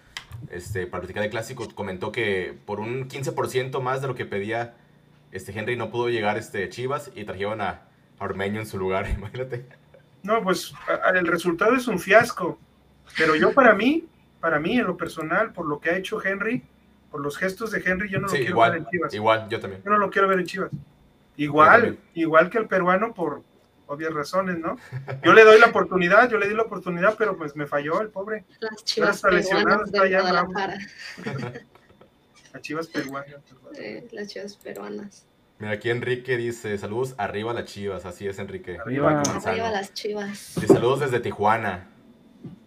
este, para platicar de clásico. Comentó que por un 15% más de lo que pedía este Henry no pudo llegar este Chivas y trajeron a, a Ormeño en su lugar, imagínate. No, pues a- el resultado es un fiasco. Pero yo para mí, para mí en lo personal, por lo que ha hecho Henry, por los gestos de Henry, yo no Sí, lo quiero ver en Chivas. igual, yo también. Yo no lo quiero ver en Chivas. Igual, igual que el peruano por obvias razones, ¿no? Yo le doy la oportunidad, yo le di la oportunidad, pero pues me falló el pobre. Las chivas está lesionado, peruanas está bravo. A Chivas peruanas. Eh, las chivas peruanas. Mira, aquí Enrique dice, saludos arriba las Chivas, así es Enrique. Arriba. Arriba las chivas. Y saludos desde Tijuana.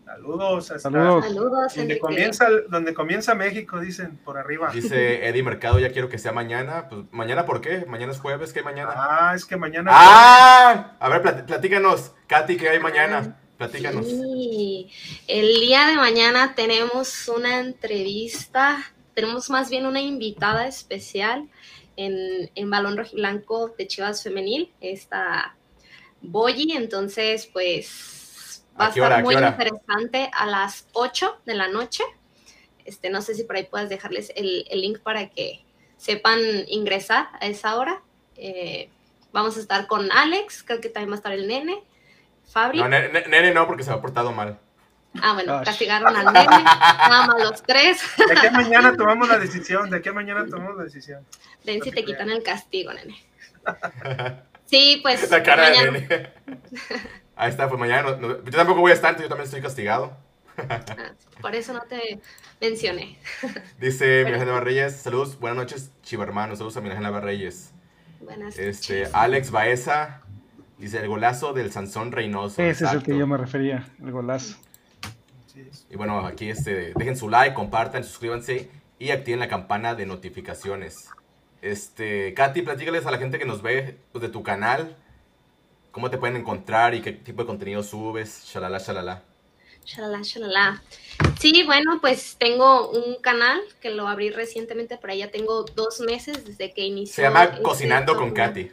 Saludos. Hasta Saludos. Saludos, Donde comienza, donde comienza México, dicen, por arriba. Dice Eddie Mercado, ya quiero que sea mañana. Pues, ¿Mañana por qué? ¿Mañana es jueves? ¿Qué hay mañana? Ah, es que mañana. ¡Ah! A ver, plat- platícanos. Katy, ¿qué hay mañana? Platícanos. Sí, el día de mañana tenemos una entrevista, tenemos más bien una invitada especial en, en Balón Rojiblanco de Chivas Femenil, esta Boyi, entonces pues va ¿A qué estar hora? ¿A qué muy hora? interesante a las 8 de la noche. Este, no sé si por ahí puedas dejarles el, el link para que sepan ingresar a esa hora. Eh, vamos a estar con Alex, creo que también va a estar el nene, Fabri. No, ne- ne- nene no, porque se ha portado mal. Ah, bueno, Ay. castigaron al nene, nada más los tres. De a mañana tomamos la decisión. De a mañana tomamos la decisión. Ven si te quitan el castigo, nene. Sí, pues La cara de mañana. nene. Ahí está, pues mañana. no- no- yo tampoco voy a estar, entonces yo también estoy castigado. Ah, por eso no te mencioné. Dice Miguel Ángel Reyes, saludos, buenas noches, chivarmanos, saludos a Miguel Ángel Reyes. Buenas Este, noches. Alex Baeza dice el golazo del Sansón Reynoso. Ese es el que yo me refería, el golazo. Y bueno, aquí este, dejen su like, compartan, suscríbanse y activen la campana de notificaciones. Este, Katy, platícales a la gente que nos ve pues, de tu canal, cómo te pueden encontrar y qué tipo de contenido subes, shalala, shalala. Shalala, shalala. Sí, bueno, pues tengo un canal que lo abrí recientemente, por ahí ya tengo dos meses desde que inició. Se llama este Cocinando con. Katy.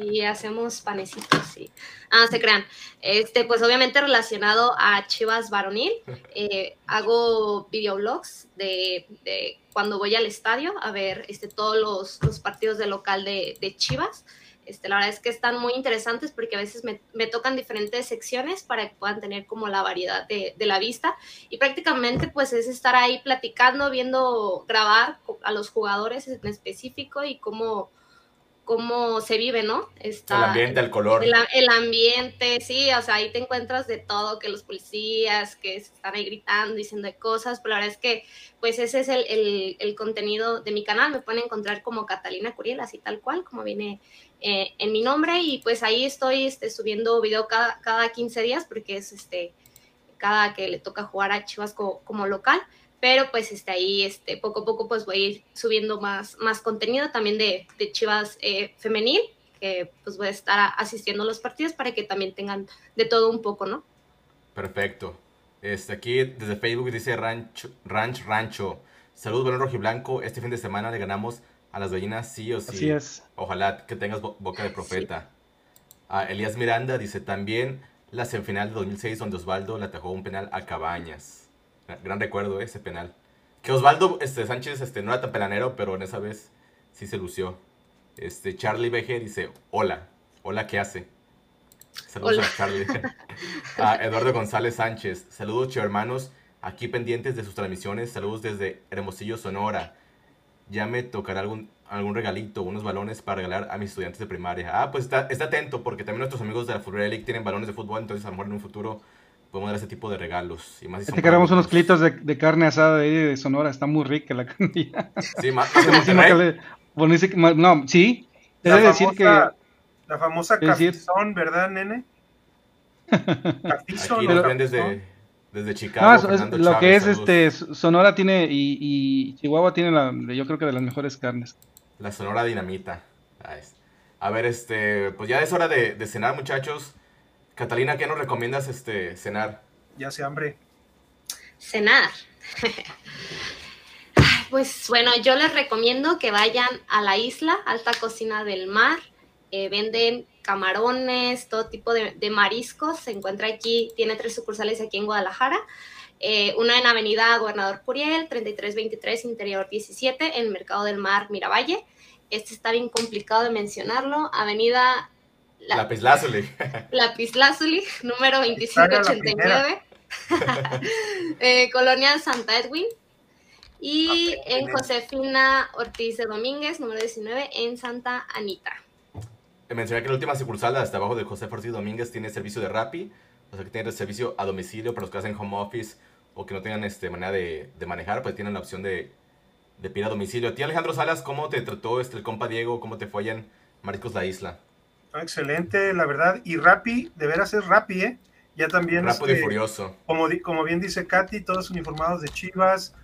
Y hacemos panecitos, sí. Ah, se crean. Este, pues obviamente relacionado a Chivas Varonil, eh, hago videoblogs de, de cuando voy al estadio a ver este, todos los, los partidos de local de, de Chivas. Este, la verdad es que están muy interesantes porque a veces me, me tocan diferentes secciones para que puedan tener como la variedad de, de la vista y prácticamente pues es estar ahí platicando, viendo, grabar a los jugadores en específico y cómo, cómo se vive, ¿no? Está, El ambiente, el color. el, ambiente, sí, o sea, ahí te encuentras de todo, que los policías, que están ahí gritando, diciendo cosas, pero la verdad es que, pues ese es el, el- el contenido de mi canal, me pueden encontrar como Catalina Curiel, así tal cual, como viene eh, en mi nombre, y pues ahí estoy este, subiendo video cada, cada 15 días, porque es este, cada que le toca jugar a Chivas co- como local, pero pues este, ahí este, poco a poco pues voy a ir subiendo más, más contenido también de, de Chivas eh, femenil, que pues voy a estar asistiendo a los partidos para que también tengan de todo un poco, ¿no? Perfecto. Este, aquí desde Facebook dice Rancho, Ranch Rancho. Saludos, Balón Rojiblanco. Este fin de semana le ganamos a las gallinas sí o sí. Así es. Ojalá que tengas bo- boca de profeta. Ah, Elías Miranda dice también la semifinal de 2006 donde Osvaldo le atajó un penal a Cabañas. Gran, recuerdo ese penal. Que Osvaldo este, Sánchez este, no era tan pelanero, pero en esa vez sí se lució. Este, Charlie BG dice, hola. Hola, ¿qué hace? Saludos Hola. a Charlie. a Eduardo González Sánchez. Saludos, chivo hermanos. Aquí pendientes de sus transmisiones. Saludos desde Hermosillo, Sonora. Ya me tocará algún, algún regalito, unos balones para regalar a mis estudiantes de primaria. Ah, pues está, está atento porque también nuestros amigos de la Fútbol League tienen balones de fútbol, entonces a lo mejor en un futuro podemos dar ese tipo de regalos. Y más si Ya son te queremos unos clitos de, de carne asada de, ahí de Sonora, está muy rica la carnilla. Sí, más, cale- buenísima- no, sí, debe decir que famosa, la famosa cafizón, ¿verdad, nene? Cafizón. Aquí ¿no? nos ven desde, desde Chicago. no, es- lo que es saludos. este Sonora tiene y, y Chihuahua tiene la, yo creo que de las mejores carnes. La Sonora Dinamita. A ver, este, pues ya es hora de, de cenar, muchachos. Catalina, ¿qué nos recomiendas este, cenar? Ya se hambre. Cenar. Pues bueno, yo les recomiendo que vayan a la isla, Alta Cocina del Mar. Eh, venden camarones, todo tipo de, de mariscos. Se encuentra aquí, tiene tres sucursales aquí en Guadalajara. Eh, una en Avenida Gobernador Curiel, 3323, Interior 17, en Mercado del Mar, Miravalle. Este está bien complicado de mencionarlo. Avenida La- Lapislázuli. Lapislázuli, número Saga la 2589, eh, Colonia Santa Edwin. Y Ok, en bien. Josefina Ortiz de Domínguez, número 19, en Santa Anita. Mencioné que la última sucursal, hasta abajo de José Ortiz Domínguez, tiene servicio de Rappi. O sea, que tiene servicio a domicilio para los que hacen home office o que no tengan este, manera de, de manejar, pues tienen la opción de, de pedir a domicilio. A ti, Alejandro Salas, ¿cómo te trató este, el compa Diego? ¿Cómo te fue allá en Mariscos La Isla? Ah, Excelente, la verdad. Y Rappi, de veras es Rappi, ¿eh? Ya también. Rápido y este, furioso. Como, como bien dice Katy, todos uniformados de Chivas.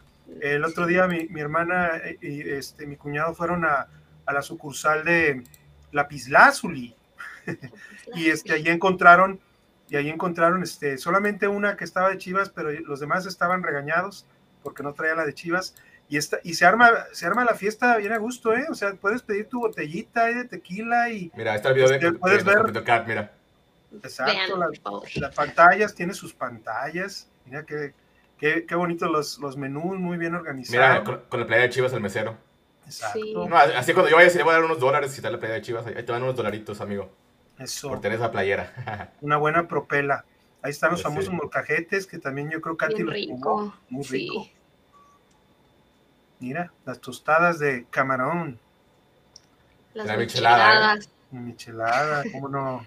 El otro día mi, mi hermana eh, y este, mi cuñado fueron a, a la sucursal de Lapislázuli y este, allí encontraron, y allí encontraron este, solamente una que estaba de Chivas, pero los demás estaban regañados porque no traía la de Chivas. Y, esta, y se, arma, se arma la fiesta bien a gusto, ¿eh? O sea, puedes pedir tu botellita ahí de tequila y... Mira, ahí está el video de, Este, de puedes ver- Cat, mira. Exacto, Vean, la- las pantallas, tiene sus pantallas. Mira qué, qué, qué bonitos los, los menús, muy bien Mira, organizados. con, con la playa de Chivas el mesero. Exacto. Sí. No, así cuando yo vaya, si le voy a dar unos dólares si está la playa de Chivas, ahí te van unos dolaritos, amigo, Eso, por tener esa playera. una buena propela. Ahí están los famosos molcajetes, que también yo creo que Katy los rico. Muy sí. rico. Mira, las tostadas de camarón, Las La michelada, ¿eh? michelada, cómo no.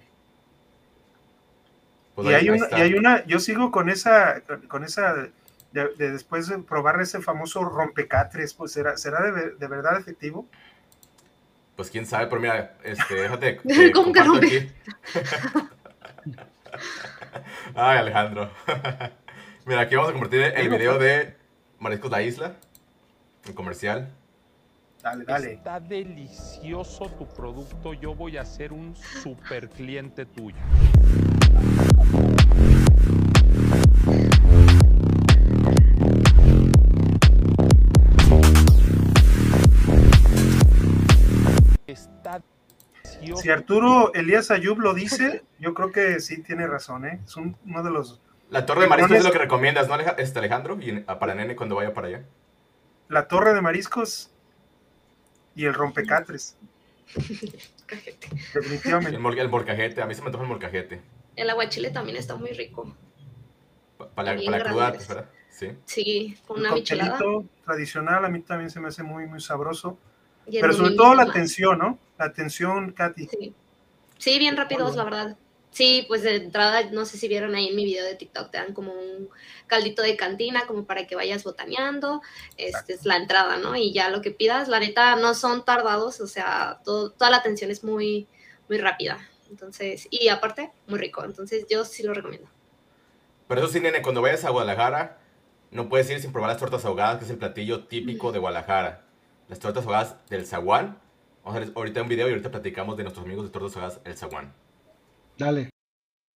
Pues y, ahí- hay una, y hay una, yo sigo con esa, con esa, de, de después de probar ese famoso rompecatres, pues será, será de, de verdad efectivo. Pues quién sabe, pero mira, este, déjate. te ¿Cómo que rompe? aquí. Ay, Alejandro. mira, aquí vamos a compartir el video de Mariscos La Isla, el comercial. Dale, dale. Está delicioso tu producto. Yo voy a ser un super cliente tuyo. Si Arturo Elías Ayub lo dice, yo creo que sí tiene razón, ¿eh? Es un- uno de los... La torre de mariscos es lo que recomiendas, ¿no, este, Alejandro? Y en- para Nene cuando vaya para allá. La torre de mariscos y el rompecatres. El, definitivamente. mol- el molcajete, a mí se me antoja el molcajete. El aguachile también está muy rico. Pa- Para la, Bien para la cruda. ¿verdad? Sí. Sí, con Un una michelada. tradicional a mí también se me hace muy, muy sabroso. Y Pero sobre todo la atención, ¿no? La atención, Katy. Sí. Sí, bien rápidos, la verdad. Sí, pues de entrada, no sé si vieron ahí en mi video de TikTok, te dan como un caldito de cantina, como para que vayas botaneando. Esta es la entrada, ¿no? Y ya lo que pidas, la neta, no son tardados, o sea, todo- toda la atención es muy, muy rápida. Entonces, y aparte, muy rico. Entonces, yo sí lo recomiendo. Pero eso sí, Nene, cuando vayas a Guadalajara, no puedes ir sin probar las tortas ahogadas, que es el platillo típico de Guadalajara. Las tortas ahogadas del zaguán. Vamos a ver ahorita un video y ahorita platicamos de nuestros amigos de tortas ahogadas El Zaguán. Dale.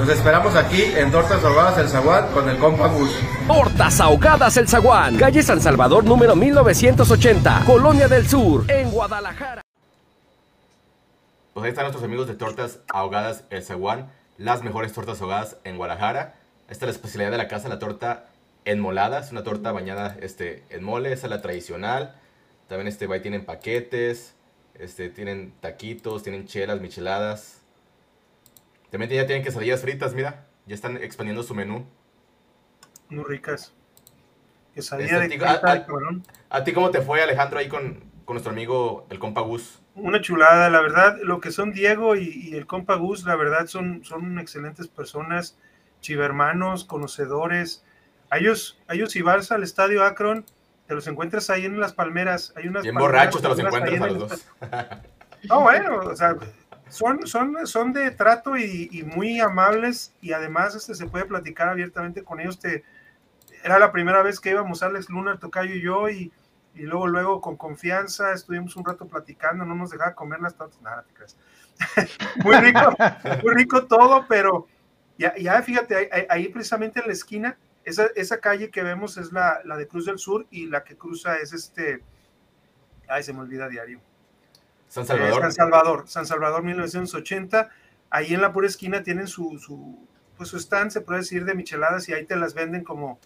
Los esperamos aquí en Tortas Ahogadas El Zaguán con el compa Gus. Tortas Ahogadas El Zaguán. Calle San Salvador número 1980. Colonia del Sur, en Guadalajara. Pues ahí están nuestros amigos de tortas ahogadas El Zaguán. Las mejores tortas ahogadas en Guadalajara. Esta es la especialidad de la casa, la torta enmolada. Es una torta bañada este, en mole. Esa es la tradicional. También este, ahí tienen paquetes. Este, tienen taquitos, tienen chelas, micheladas. También ya tienen quesadillas fritas, mira. Ya están expandiendo su menú. Muy ricas. Quesadilla Este, de tico-. ¿A ti cómo te fue, Alejandro, ahí con, con nuestro amigo el compa Gus? Una chulada, la verdad, lo que son Diego y, y el compa Gus, la verdad, son, son excelentes personas, chivermanos, conocedores. A ellos, a ellos si vas al estadio Akron, te los encuentras ahí en las palmeras. Hay unas Bien borrachos te los encuentras a los dos. No, bueno, o sea, son, son, son de trato y, muy amables y además este, se puede platicar abiertamente con ellos. Te, era la primera vez que íbamos Alex Luna, Tocayo y yo y, y luego, luego con confianza estuvimos un rato platicando, no nos dejaba comer las tortas, nada, te creas. muy rico, muy rico todo, pero ya, ya fíjate, ahí- ahí precisamente en la esquina, esa, esa calle que vemos es la, la de Cruz del Sur y la que cruza es este, ay, se me olvida diario. San Eh, Salvador. San Salvador, San Salvador 1980. Ahí en la pura esquina tienen su, su, pues su stand, se puede decir, de micheladas y ahí te las venden como,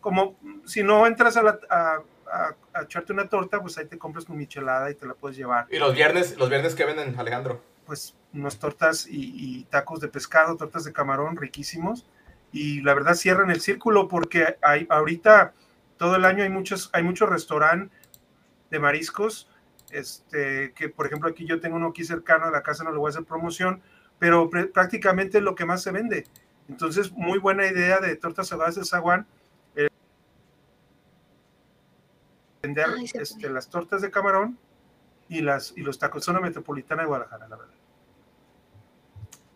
como si no entras a, la, a, a- a echarte una torta, pues ahí te compras tu michelada y te la puedes llevar. Y los viernes, los viernes que venden, Alejandro. Pues unas tortas y, tacos de pescado, tortas de camarón riquísimos. Y la verdad cierran el círculo porque hay, ahorita todo el año hay muchos, hay muchos restaurantes de mariscos. Este, que por ejemplo aquí yo tengo uno aquí cercano a la casa, no le voy a hacer promoción, pero prácticamente es lo que más se vende. Entonces, muy buena idea de tortas ahogadas de zaguán. Eh, vender este, las tortas de camarón y, las, y los tacos. Zona metropolitana de Guadalajara, la verdad.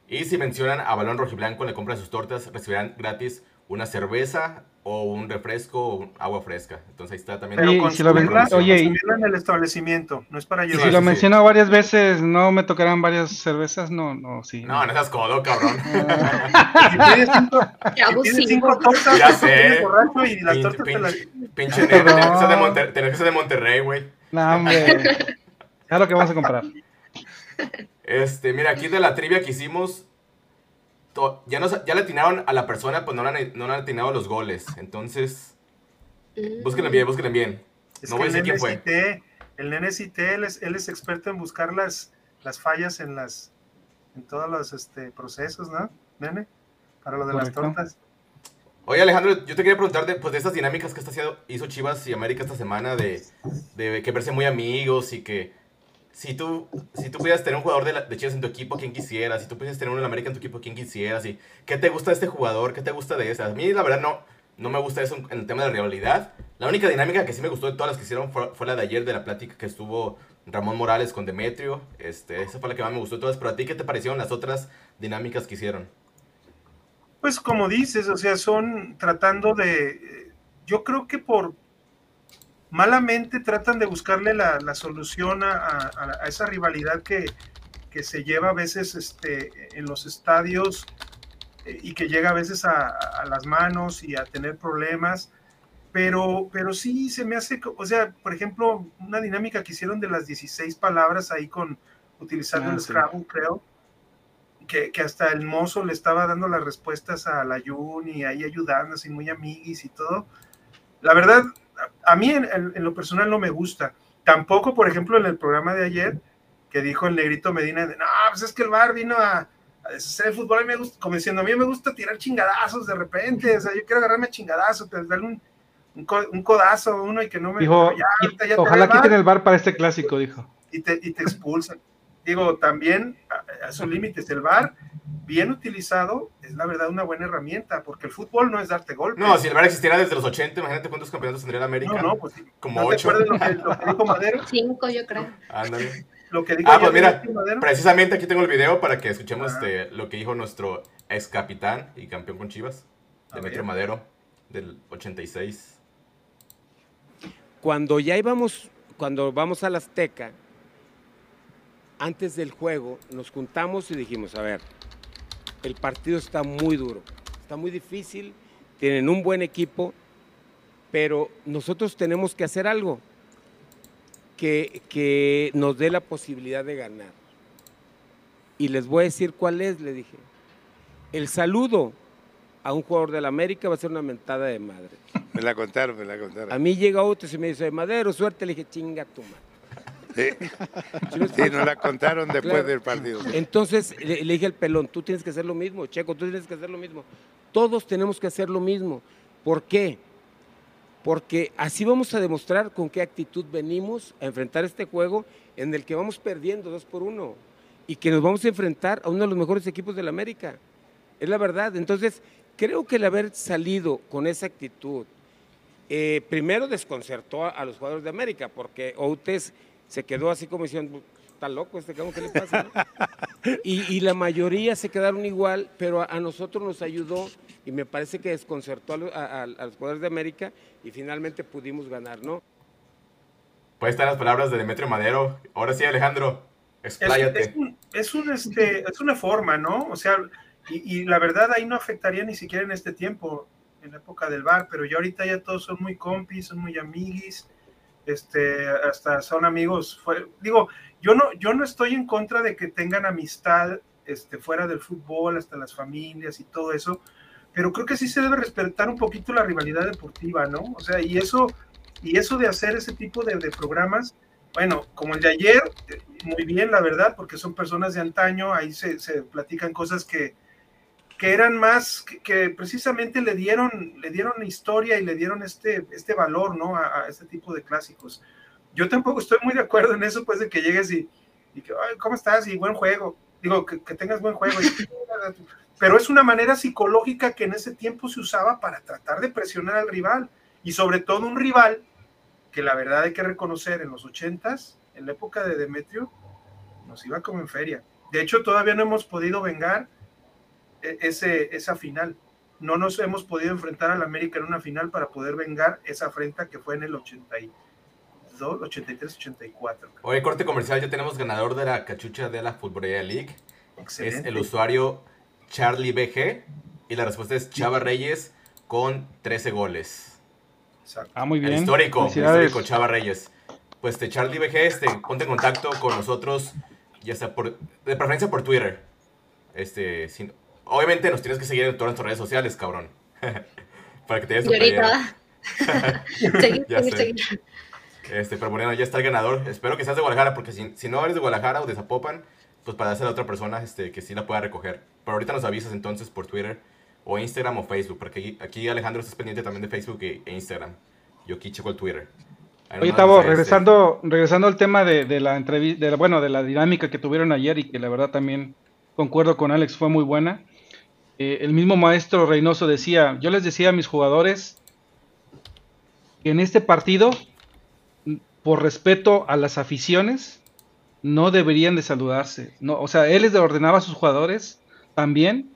Y si mencionan a Balón Rojiblanco, le compran sus tortas, recibirán gratis una cerveza o un refresco o agua fresca. Entonces ahí está también. Oye, si lo oye, en el establecimiento, no es para llevar. Si lo menciono varias veces, ¿no me tocarán varias cervezas? No, no, sí. No, no seas codo, cabrón. si tienes cinco, si tienes cinco tortas, ya sé. borracho y las tortas pinche, te las... Pinche tenés que ser de, Monter tenés que ser de Monterrey, güey. No, hombre. Es lo que vamos a comprar. Este, mira, aquí de la trivia que hicimos, ya, no, ya le atinaron a la persona, pues no le, han, no le han atinado los goles. Entonces, mm. búsquenle bien, búsquenle bien. no voy a decir quién fue. el nene Cité, él es, él es experto en buscar las, las fallas en las en todos los este, procesos, ¿no? Nene, para lo de las tortas. Oye Alejandro, yo te quería preguntar de, pues, de estas dinámicas que está haciendo, hizo Chivas y América esta semana de, de que verse muy amigos y que si tú, si tú pudieras tener un jugador de, de Chivas en tu equipo, ¿quién quisieras? Si tú pudieras tener en América en tu equipo, ¿quién quisieras? ¿Qué te gusta de este jugador? ¿Qué te gusta de ese? A mí, la verdad, no, no me gusta eso en, el tema de rivalidad. La única dinámica que sí me gustó de todas las que hicieron fue, la de ayer, de la plática que estuvo Ramón Morales con Demetrio. Este, esa fue la que más me gustó de todas. Pero a ti, ¿qué te parecieron las otras dinámicas que hicieron? Pues como dices, o sea, son tratando de... Yo creo que por, malamente tratan de buscarle la, solución a, esa rivalidad que, se lleva a veces este, en los estadios eh, y que llega a veces a, las manos y a tener problemas. Pero, pero sí se me hace, o sea, por ejemplo, una dinámica que hicieron de las 16 palabras ahí con utilizando ah, el Scrabble, creo, que, hasta el mozo le estaba dando las respuestas a la Jun y ahí ayudando, así muy amiguis y todo. La verdad, a mí en, lo personal no me gusta. Tampoco, por ejemplo, en el programa de ayer, que dijo el negrito Medina, de, no, pues es que el bar vino a, a deshacer el fútbol, me gusta, como diciendo, a mí me gusta tirar chingadazos de repente, o sea, yo quiero agarrarme a chingadazos, darle un, un, codazo a uno y que no me... Dijo, ojalá quiten el bar para este clásico, dijo. Y te, y te expulsan. Digo, también a, sus límites, el bar bien utilizado, es la verdad una buena herramienta, porque el fútbol no es darte golpes. No, si el VAR existiera desde los 80, imagínate cuántos campeonatos tendría la América. No, no, pues como ¿no 8. Lo que, lo que dijo Madero? Cinco, yo creo. Ándale. Lo que dijo ah, pues mira, precisamente aquí tengo el video para que escuchemos ah. este, lo que dijo nuestro ex capitán y campeón con Chivas, Demetrio Madero, del 86. Cuando ya íbamos, cuando vamos a la Azteca, antes del juego, nos juntamos y dijimos, a ver, el partido está muy duro, está muy difícil, tienen un buen equipo, pero nosotros tenemos que hacer algo que, que nos dé la posibilidad de ganar. Y les voy a decir cuál es, le dije. El saludo a un jugador de la América va a ser una mentada de madre. Me la contaron, me la contaron. A mí llega otro y me dice, Madero, suerte, le dije, chinga tu madre. Sí, nos la contaron después del partido. Entonces le, dije al pelón, tú tienes que hacer lo mismo, Checo, tú tienes que hacer lo mismo. Todos tenemos que hacer lo mismo. ¿Por qué? Porque así vamos a demostrar con qué actitud venimos a enfrentar este juego en el que vamos perdiendo dos por uno y que nos vamos a enfrentar a uno de los mejores equipos de la América. Es la verdad. Entonces, creo que el haber salido con esa actitud, eh, primero desconcertó a, los jugadores de América, porque Outes se quedó así como diciendo, está loco este cabrón, ¿qué le pasa? y, la mayoría se quedaron igual, pero a, nosotros nos ayudó y me parece que desconcertó a, los jugadores de América y finalmente pudimos ganar, ¿no? Pues están las palabras de Demetrio Madero. Ahora sí, Alejandro, expláyate. Es, es, un, este, es una forma, ¿no? O sea, y, y, la verdad ahí no afectaría ni siquiera en este tiempo, en la época del bar, pero ya ahorita ya todos son muy compis, son muy amiguis este, hasta son amigos. Fue, digo, yo no, yo no estoy en contra de que tengan amistad este, fuera del fútbol, hasta las familias y todo eso, pero creo que sí se debe respetar un poquito la rivalidad deportiva, ¿no? O sea, y eso, y eso de hacer ese tipo de, programas, Bueno, como el de ayer, muy bien, la verdad, porque son personas de antaño, ahí se, se platican cosas que, que eran más, que, precisamente le dieron, le dieron historia y le dieron este, este valor, ¿no? A, este tipo de clásicos. Yo tampoco estoy muy de acuerdo en eso, pues, de que llegues y, y que, ¿cómo estás? Y buen juego. Digo, que, tengas buen juego. pero es una manera psicológica que en ese tiempo se usaba para tratar de presionar al rival. Y sobre todo un rival que la verdad hay que reconocer en los ochentas, en la época de Demetrio, nos iba como en feria. De hecho, todavía no hemos podido vengar ese, esa final. No nos hemos podido enfrentar al América en una final para poder vengar esa afrenta que fue en el 82, 83, 84. Hoy, corte comercial, ya tenemos ganador de la cachucha de la Football League. Es el usuario Charlie BG y la respuesta es Chava Reyes con 13 goles. Ah, muy bien. El histórico, histórico Chava Reyes. Pues este, Charlie BG, este, ponte en contacto con nosotros, ya sea por, de preferencia por Twitter. Este, sin, Obviamente nos tienes que seguir en todas nuestras redes sociales, cabrón. Para que te des seguir, seguir, seguir. Este, pero bueno, ya está el ganador. Espero que seas de Guadalajara, porque si, si no eres de Guadalajara o de Zapopan, pues para hacer a otra persona este, que sí la pueda recoger. Pero ahorita nos avisas entonces por Twitter o Instagram o Facebook, porque aquí, Alejandro está pendiente también de Facebook e, e Instagram. Yo aquí checo el Twitter. Oye, Tavo, regresando, regresando al tema de, de la entrevista, bueno, de la dinámica que tuvieron ayer y que la verdad también concuerdo con Alex, fue muy buena. Eh, el mismo maestro Reynoso decía, yo les decía a mis jugadores que en este partido, por respeto a las aficiones, no deberían de saludarse. No, o sea, él les ordenaba a sus jugadores también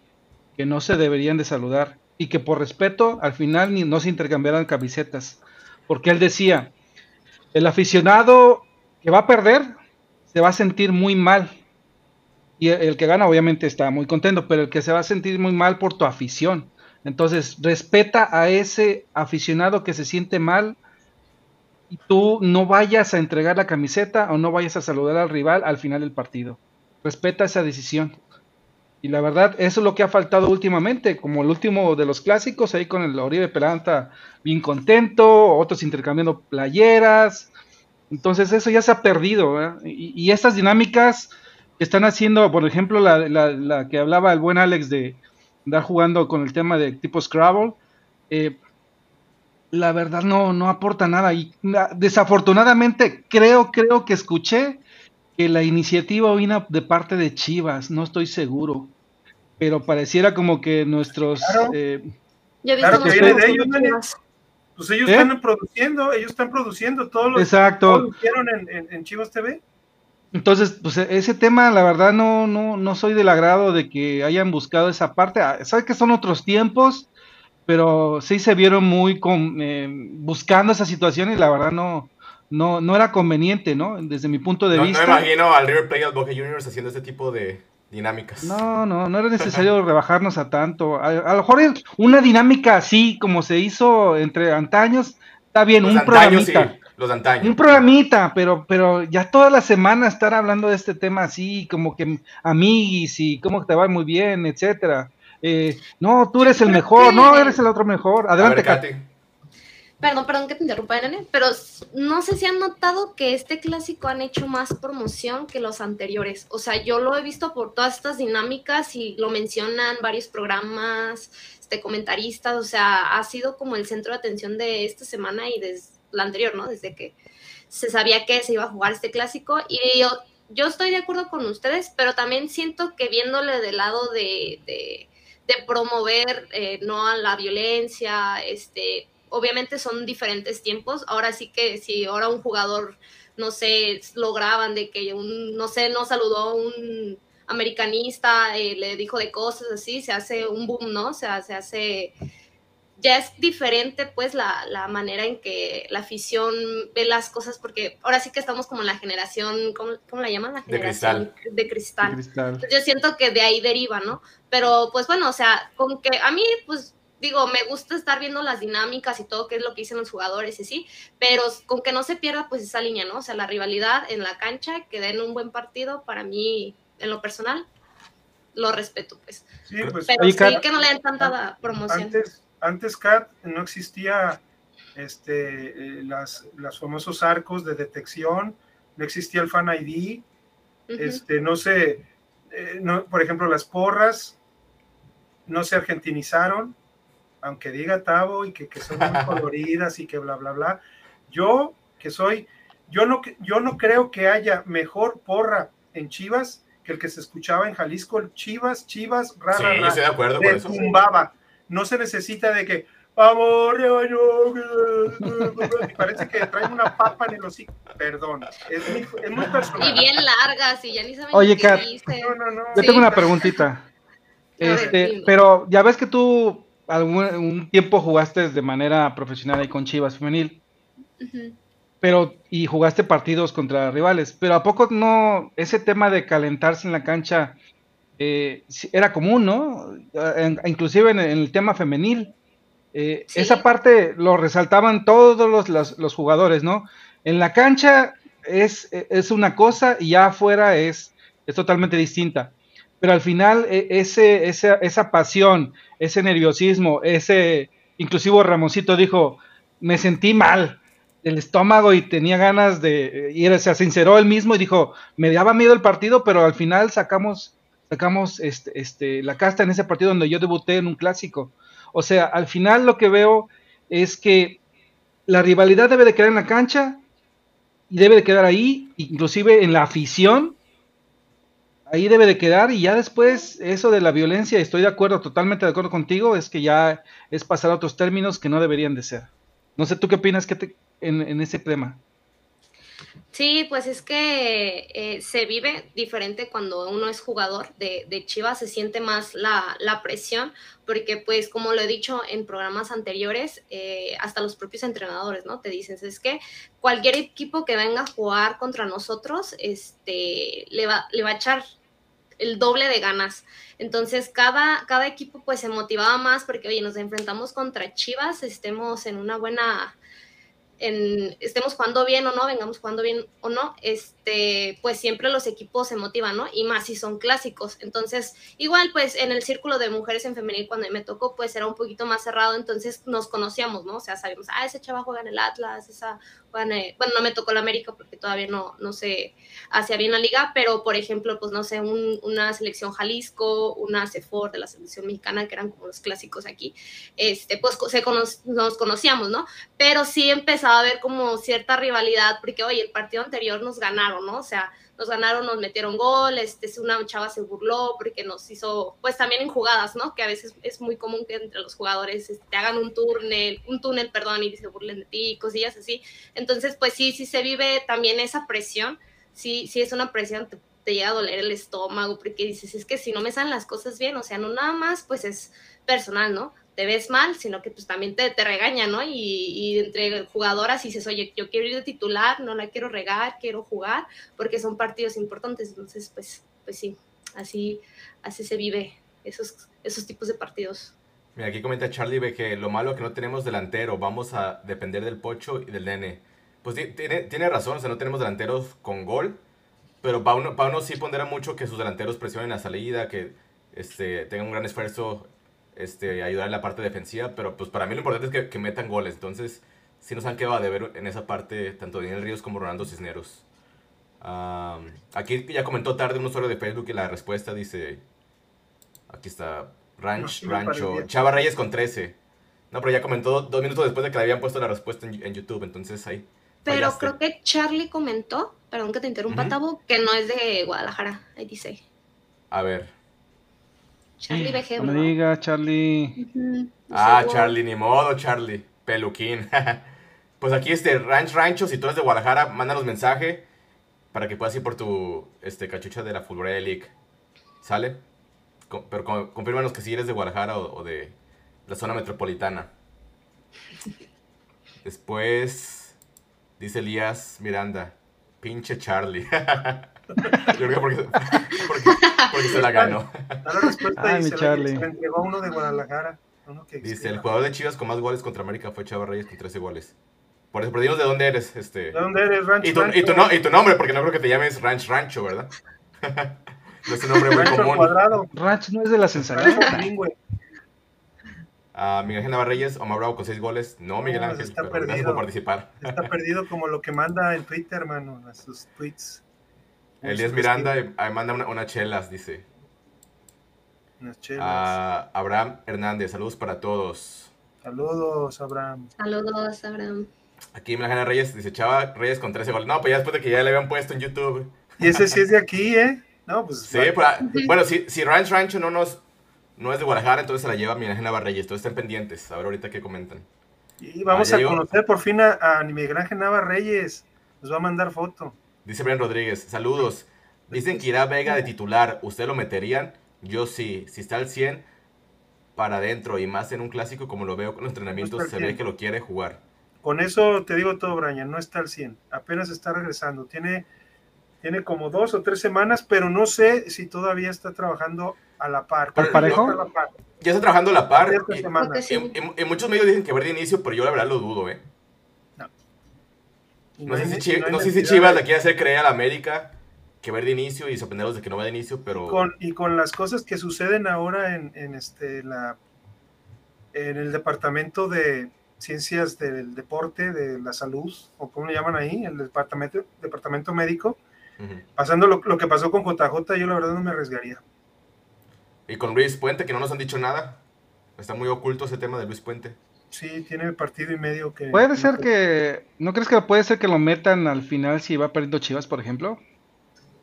que no se deberían de saludar y que por respeto al final ni, no se intercambiaran camisetas. Porque él decía, el aficionado que va a perder se va a sentir muy mal y el que gana obviamente está muy contento, pero el que se va a sentir muy mal por tu afición. Entonces, respeta a ese aficionado que se siente mal y tú no vayas a entregar la camiseta o no vayas a saludar al rival al final del partido. Respeta esa decisión. Y la verdad, eso es lo que ha faltado últimamente, como el último de los clásicos, ahí con el Oribe Peralta bien contento, otros intercambiando playeras. Entonces eso ya se ha perdido. Y, y, estas dinámicas están haciendo, por ejemplo, la, la, que hablaba el buen Alex de andar jugando con el tema de tipo Scrabble, eh, la verdad no, no aporta nada. Y desafortunadamente creo, creo que escuché que la iniciativa vino de parte de Chivas, no estoy seguro. Pero pareciera como que nuestros... Claro, eh, claro que viene de ellos, Pues ellos ¿Eh? están produciendo, ellos están produciendo todos los Exacto. que en, en, en Chivas TV. Entonces, pues e, ese tema, la verdad, no, no, no soy del agrado de que hayan buscado esa parte. Ah, Sabes que son otros tiempos, pero sí se vieron muy con, eh, buscando esa situación y la verdad no, no, no era conveniente, ¿no? Desde mi punto de vista. No me imagino al River Plate al Boca Juniors haciendo este tipo de dinámicas. No, no, no era necesario rebajarnos a tanto. A, lo mejor una dinámica así como se hizo entre antaños, está bien, un programita. Los antaños. Un programita, pero, pero ya toda la semana estar hablando de este tema así, como que amiguis y cómo te va muy bien, etcétera. Eh, no, tú eres el mejor, no, eres el otro mejor. Adelante, Katy. Perdón, perdón que te interrumpa, nene, pero no sé si han notado que este clásico han hecho más promoción que los anteriores. O sea, yo lo he visto por todas estas dinámicas y lo mencionan varios programas, este, comentaristas, o sea, ha sido como el centro de atención de esta semana y desde la anterior, ¿no? Desde que se sabía que se iba a jugar este clásico. Y yo, yo estoy de acuerdo con ustedes, pero también siento que viéndole del lado de, de, promover eh, no la violencia, este, obviamente son diferentes tiempos. Ahora sí que si ahora un jugador, no sé, lograban de que un, no sé, no saludó a un americanista, eh, le dijo de cosas así, se hace un boom, ¿no? O sea, se hace ya es diferente pues la, la, manera en que la afición ve las cosas, porque ahora sí que estamos como en la generación, ¿cómo, cómo la llaman? La generación de cristal. De cristal. yo siento que de ahí deriva, ¿no? Pero pues bueno, o sea, con que a mí pues digo, me gusta estar viendo las dinámicas y todo, qué es lo que dicen los jugadores y sí, pero con que no se pierda pues esa línea, ¿no? O sea, la rivalidad en la cancha, que den un buen partido, para mí, en lo personal, lo respeto, pues. Sí, pues pero sí que no le den tanta promoción antes CAT no existía este, eh, las, los famosos arcos de detección, no existía el Fan ID, este, no sé, eh, no, por ejemplo, las porras no se argentinizaron, aunque diga Tavo y que, que son muy coloridas y que bla, bla, bla. Yo, que soy, yo no, yo no creo que haya mejor porra en Chivas que el que se escuchaba en Jalisco, Chivas, Chivas, rara, sí, estoy de acuerdo con eso. No se necesita de que, vamos, y parece que traen una papa en el hocico. Perdón, es muy, es muy personal. Y bien largas, y ya ni saben Oye, Kat, no, no, yo tengo una preguntita. Este, pero ya ves que tú algún un tiempo jugaste de manera profesional ahí con Chivas Femenil. Pero, y jugaste partidos contra rivales, pero ¿a poco no ese tema de calentarse en la cancha eh, era común, ¿no? inclusive en, el tema femenil. Eh, esa parte lo resaltaban todos los, los, jugadores, ¿no? En la cancha es, es una cosa y ya afuera es, es totalmente distinta. Pero al final e, ese, esa, esa pasión, ese nerviosismo, ese, inclusive Ramoncito dijo, me sentí mal el estómago y tenía ganas de ir, se sinceró él mismo y dijo, me daba miedo el partido, pero al final sacamos, sacamos este, este, la casta en ese partido donde yo debuté en un clásico. O sea, al final lo que veo es que la rivalidad debe de quedar en la cancha y debe de quedar ahí, inclusive en la afición, ahí debe de quedar y ya después eso de la violencia, estoy de acuerdo, totalmente de acuerdo contigo, es que ya es pasar a otros términos que no deberían de ser. No sé, ¿tú qué opinas que en, ese tema? Sí, pues es que eh, se vive diferente cuando uno es jugador de, Chivas, se siente más la, la, presión, porque pues como lo he dicho en programas anteriores, eh, hasta los propios entrenadores, ¿no? Te dicen, es que cualquier equipo que venga a jugar contra nosotros, este, le va, le va a echar el doble de ganas. Entonces, cada, cada equipo pues se motivaba más porque, oye, nos enfrentamos contra Chivas, estemos en una buena estemos jugando bien o no, vengamos jugando bien o no, este, pues siempre los equipos se motivan, ¿no? Y más si son clásicos. Entonces, igual, pues en el círculo de mujeres en femenil, cuando me tocó, pues era un poquito más cerrado, entonces nos conocíamos, ¿no? O sea, sabíamos, ah, ese chava juega en el Atlas, esa bueno, no me tocó la América porque todavía no, no se hacía bien la liga, pero por ejemplo, pues no sé, una selección Jalisco, una CEFOR de la selección mexicana, que eran como los clásicos aquí, este, pues se nos conocíamos, ¿no? Pero sí empezaba a haber como cierta rivalidad, porque oye, el partido anterior nos ganaron, ¿no? O sea, nos ganaron, nos metieron gol, este, una chava se burló porque nos hizo, pues también en jugadas, ¿no? Que a veces es muy común que entre los jugadores este, te hagan un túnel, un túnel, perdón, y se burlen de ti, cosillas así. Entonces, pues sí, sí se vive también esa presión, sí, sí es una presión, te, te llega a doler el estómago, porque dices, es que si no me salen las cosas bien, o sea, no nada más, pues es personal, ¿no? Te ves mal, sino que pues también te, te regaña, ¿no? Y, y, entre jugadoras dices, oye, yo quiero ir de titular, no la quiero regar, quiero jugar, porque son partidos importantes, entonces pues, pues sí, así, así se vive esos, esos tipos de partidos. Mira, aquí comenta Charlie que lo malo es que no tenemos delantero, vamos a depender del Pocho y del Nene. Pues tiene, tiene razón, o sea, no tenemos delanteros con gol, pero Pauno, Pauno sí pondera mucho que sus delanteros presionen la salida, que este, tengan un gran esfuerzo este, ayudar en la parte defensiva, pero pues para mí lo importante es que, metan goles. Entonces, sí nos han quedado de ver en esa parte tanto Daniel Ríos como Ronaldo Cisneros. aquí ya comentó tarde un usuario de Facebook y la respuesta dice, aquí está, Ranch, Rancho, Chava Reyes con 13. No, pero ya comentó dos minutos después de que le habían puesto la respuesta en, YouTube, entonces ahí. Pero creo que Charlie comentó, perdón que te interrumpa, Tabo, que no es de Guadalajara, ahí dice. A ver. Charlie. No me diga, Charlie. Ah, Charlie, ni modo, Charlie. Peluquín. pues aquí este Ranch Rancho, si tú eres de Guadalajara, mándanos mensaje para que puedas ir por tu este, cachucha de la Fulbright League. ¿Sale? pero confírmanos que si eres de Guadalajara o, de la zona metropolitana. Después, dice Elías Miranda, pinche Charlie. Yo creo que porque, porque, se la ganó. Da la respuesta Ay, dice, Charlie. se entregó uno de Guadalajara. Uno que dice, el jugador de Chivas con más goles contra América fue Chava Reyes con 13 goles. Por eso, pero dinos de dónde eres. Este... ¿De dónde eres, Ranch y tu, Y tu, no, y tu nombre, porque no creo que te llames Ranch Rancho, ¿verdad? no es un nombre muy común. Ranch no es de las ensaladas. A Miguel Ángel Navarreyes, Omar Bravo con 6 goles. No, Miguel No, Ángel, está pero gracias perdido. por participar. Está perdido como lo que manda en Twitter, hermano, a sus tweets. Elías Miranda eh, ahí manda una, una chelas, dice. Unas chelas. A Abraham Hernández, saludos para todos. Saludos, Abraham. Saludos, Abraham. Aquí Ángel Reyes dice Chava Reyes con 13 goles. No, pues ya después de que ya le habían puesto en YouTube. Y ese sí es de aquí, ¿eh? No, pues. Sí, pero, ah, bueno, si, si Ranch Rancho no nos no es de Guadalajara, entonces se la lleva Miguel Ángel Navarreyes. Entonces estén pendientes. A ver ahorita qué comentan. Y vamos Ah, a llegó. conocer por fin a, a Miguel Ángel Nava Reyes. Nos va a mandar foto. Dice Brian Rodríguez, saludos. Dicen que irá Vega de titular. ¿Usted lo meterían? Yo sí. Si está al 100 para adentro y más en un clásico como lo veo con los entrenamientos, No se ve 100. que lo quiere jugar. Con eso te digo todo, Brian. No está al 100. Apenas está regresando. Tiene, tiene como dos o tres semanas, pero no sé si todavía está trabajando a la par. ¿Al parejo? A la par. Ya está trabajando a la par. Esta Y, y- y- y muchos medios dicen que ver de inicio, pero yo la verdad lo dudo, ¿eh? No sé si, y Chi- hay no sé si Chivas de- le quiere hacer creer a la América que ver de inicio y sorprenderlos de que no va de inicio, pero... con, y con las cosas que suceden ahora en, en este la en el departamento de ciencias del deporte de la salud o como le llaman ahí el departamento departamento médico pasando lo, lo que pasó con JJ yo la verdad no me arriesgaría Y con Luis Puente, que no nos han dicho nada. Está muy oculto ese tema de Luis Puente. Sí tiene partido y medio que Puede ser que. ¿No crees que puede ser que lo metan al final si va perdiendo Chivas, por ejemplo?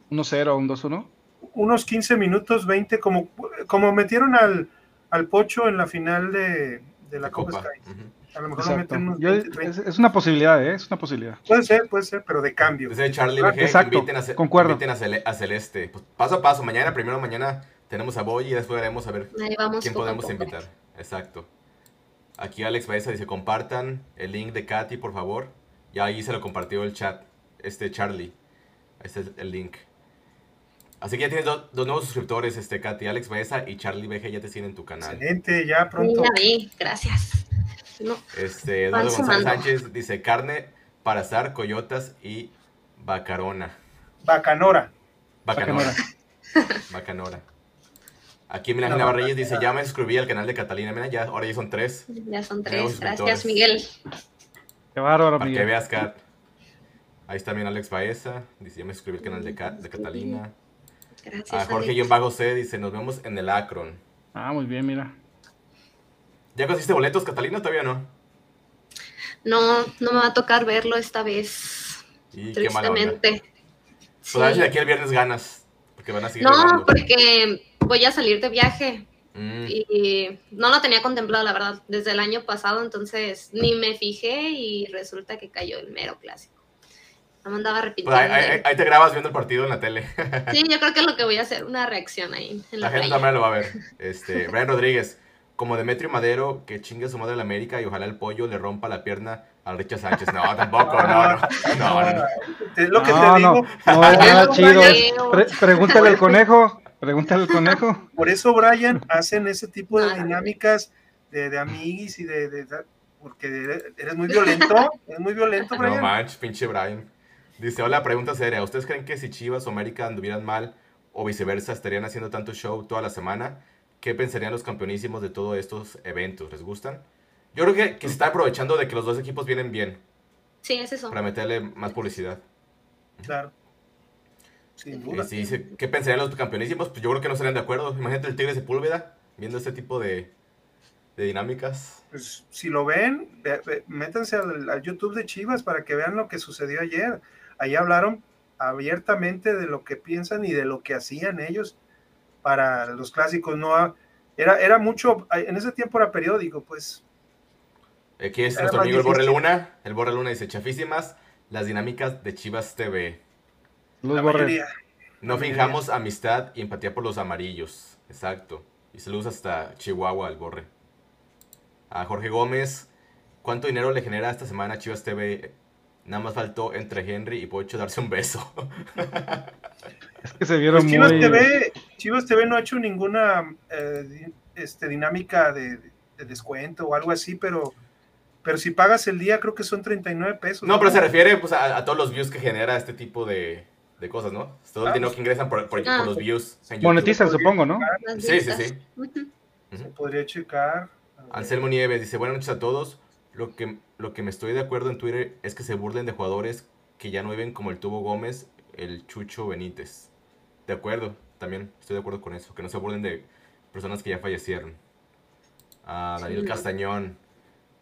1-0 o un 2-1. unos 15 minutos 20 como como metieron al, al Pocho en la final de, de la de Copa, Copa. Sky a lo mejor lo meten unos Yo- 20, 30. es, es una posibilidad, ¿eh? Es una posibilidad. puede ser puede ser pero de cambio Dice Charlie Ah, exacto, inviten, a, concuerdo. inviten a, Cele- a Celeste. Pues, paso a paso, mañana, primero mañana tenemos a Boy y después veremos a ver Ahí vamos quién podemos invitar. Exacto. Aquí Alex Baeza dice, compartan el link de Katy, por favor. Ya ahí se lo compartió el chat, este Charlie. Este es el link. Así que ya tienes do- dos nuevos suscriptores, este Katy, Alex Baeza y Charlie BG ya te siguen en tu canal. excelente ya pronto Ya vi, gracias. No, Este, Eduardo González sumando. Sánchez dice, carne para asar, coyotas y bacarona. Bacanora Bacanora. Bacanora. Aquí Milán No, dice, ya me suscribí al canal de Catalina. Mira, ya, ahora ya son tres. ya son tres. Gracias, Miguel. Qué bárbaro, Para que veas, Kat. Ahí está también Alex Baeza. Dice, ya me suscribí al canal de, Kat- de Catalina. Gracias. A Jorge Alex. Bajo C dice, nos vemos en el Akron. Ah, muy bien, mira. ¿Ya conseguiste boletos, Catalina? Todavía no. No, no me va a tocar verlo esta vez. Y qué mala onda. Tristemente. Pues a ver si de aquí el viernes ganas. Porque van a seguir No, grabando. porque voy a salir de viaje Mm, y no lo tenía contemplado, la verdad, desde el año pasado, entonces ni me fijé y resulta que cayó el mero clásico. No me andaba pues arrepintiendo. ahí, ahí- ahí te grabas viendo el partido en la tele. Sí, yo creo que es lo que voy a hacer, una reacción ahí en la, La gente también lo va a ver. Este, Brian Rodríguez, como Demetrio Madero, que chingue a su madre la América y ojalá el pollo le rompa la pierna a Richard Sánchez. No, tampoco, no, no. No, no, no. Es lo que no, te no, digo. no es Por nada eso, chido. Pre- pregúntale al conejo. Pregúntale al conejo. Por eso, Brian, hacen ese tipo de Ah. dinámicas de, de amiguis y de, de- de- Porque eres muy violento. Eres muy violento, No Brian. manches, pinche Brian. Dice, hola, pregunta seria. ¿Ustedes creen que si Chivas o América anduvieran mal o viceversa estarían haciendo tanto show toda la semana? ¿Qué pensarían los campeonísimos de todos estos eventos? ¿Les gustan? Yo creo que, que se está aprovechando de que los dos equipos vienen bien Sí, es eso. para meterle más publicidad. Claro. Sin Y duda. si dice, ¿qué pensarían los campeonísimos? Pues yo creo que no estarían de acuerdo. Imagínate el Tigre Sepúlveda viendo este tipo de, de dinámicas. Pues, si lo ven, ve- ve- métanse al, al YouTube de Chivas para que vean lo que sucedió ayer. Ahí hablaron abiertamente de lo que piensan y de lo que hacían ellos para los clásicos. No era, era mucho, en ese tiempo era periódico, pues. Aquí es Era nuestro amigo el Borre. Luna. El Borre Luna dice, chafísimas las dinámicas de Chivas TV. Luz La Borre. No La fijamos amistad y empatía por los amarillos. Exacto. Y saludos hasta Chihuahua, el Borre. A Jorge Gómez. ¿Cuánto dinero le genera esta semana a Chivas TV? Nada más faltó entre Henry y Pocho darse un beso. Es que se vieron Pues Chivas muy. TV, Chivas TV no ha hecho ninguna eh, este, dinámica de, de descuento o algo así, pero, pero si pagas el día, creo que son 39 pesos. No, pero se refiere pues, a, a todos los views que genera este tipo de, de cosas, ¿no? Todo el Ah, dinero pues- que ingresan por, por- Ah. por los views. en YouTube. Monetizan, supongo, ¿no? Sí, sí, sí. Se podría checar. Anselmo Nieves dice, buenas noches a todos. Lo que, lo que me estoy de acuerdo en Twitter es que se burlen de jugadores que ya no viven como el Tubo Gómez, el Chucho Benítez. De acuerdo, también estoy de acuerdo con eso. Que no se burlen de personas que ya fallecieron. Ah, Daniel Sí. Castañón.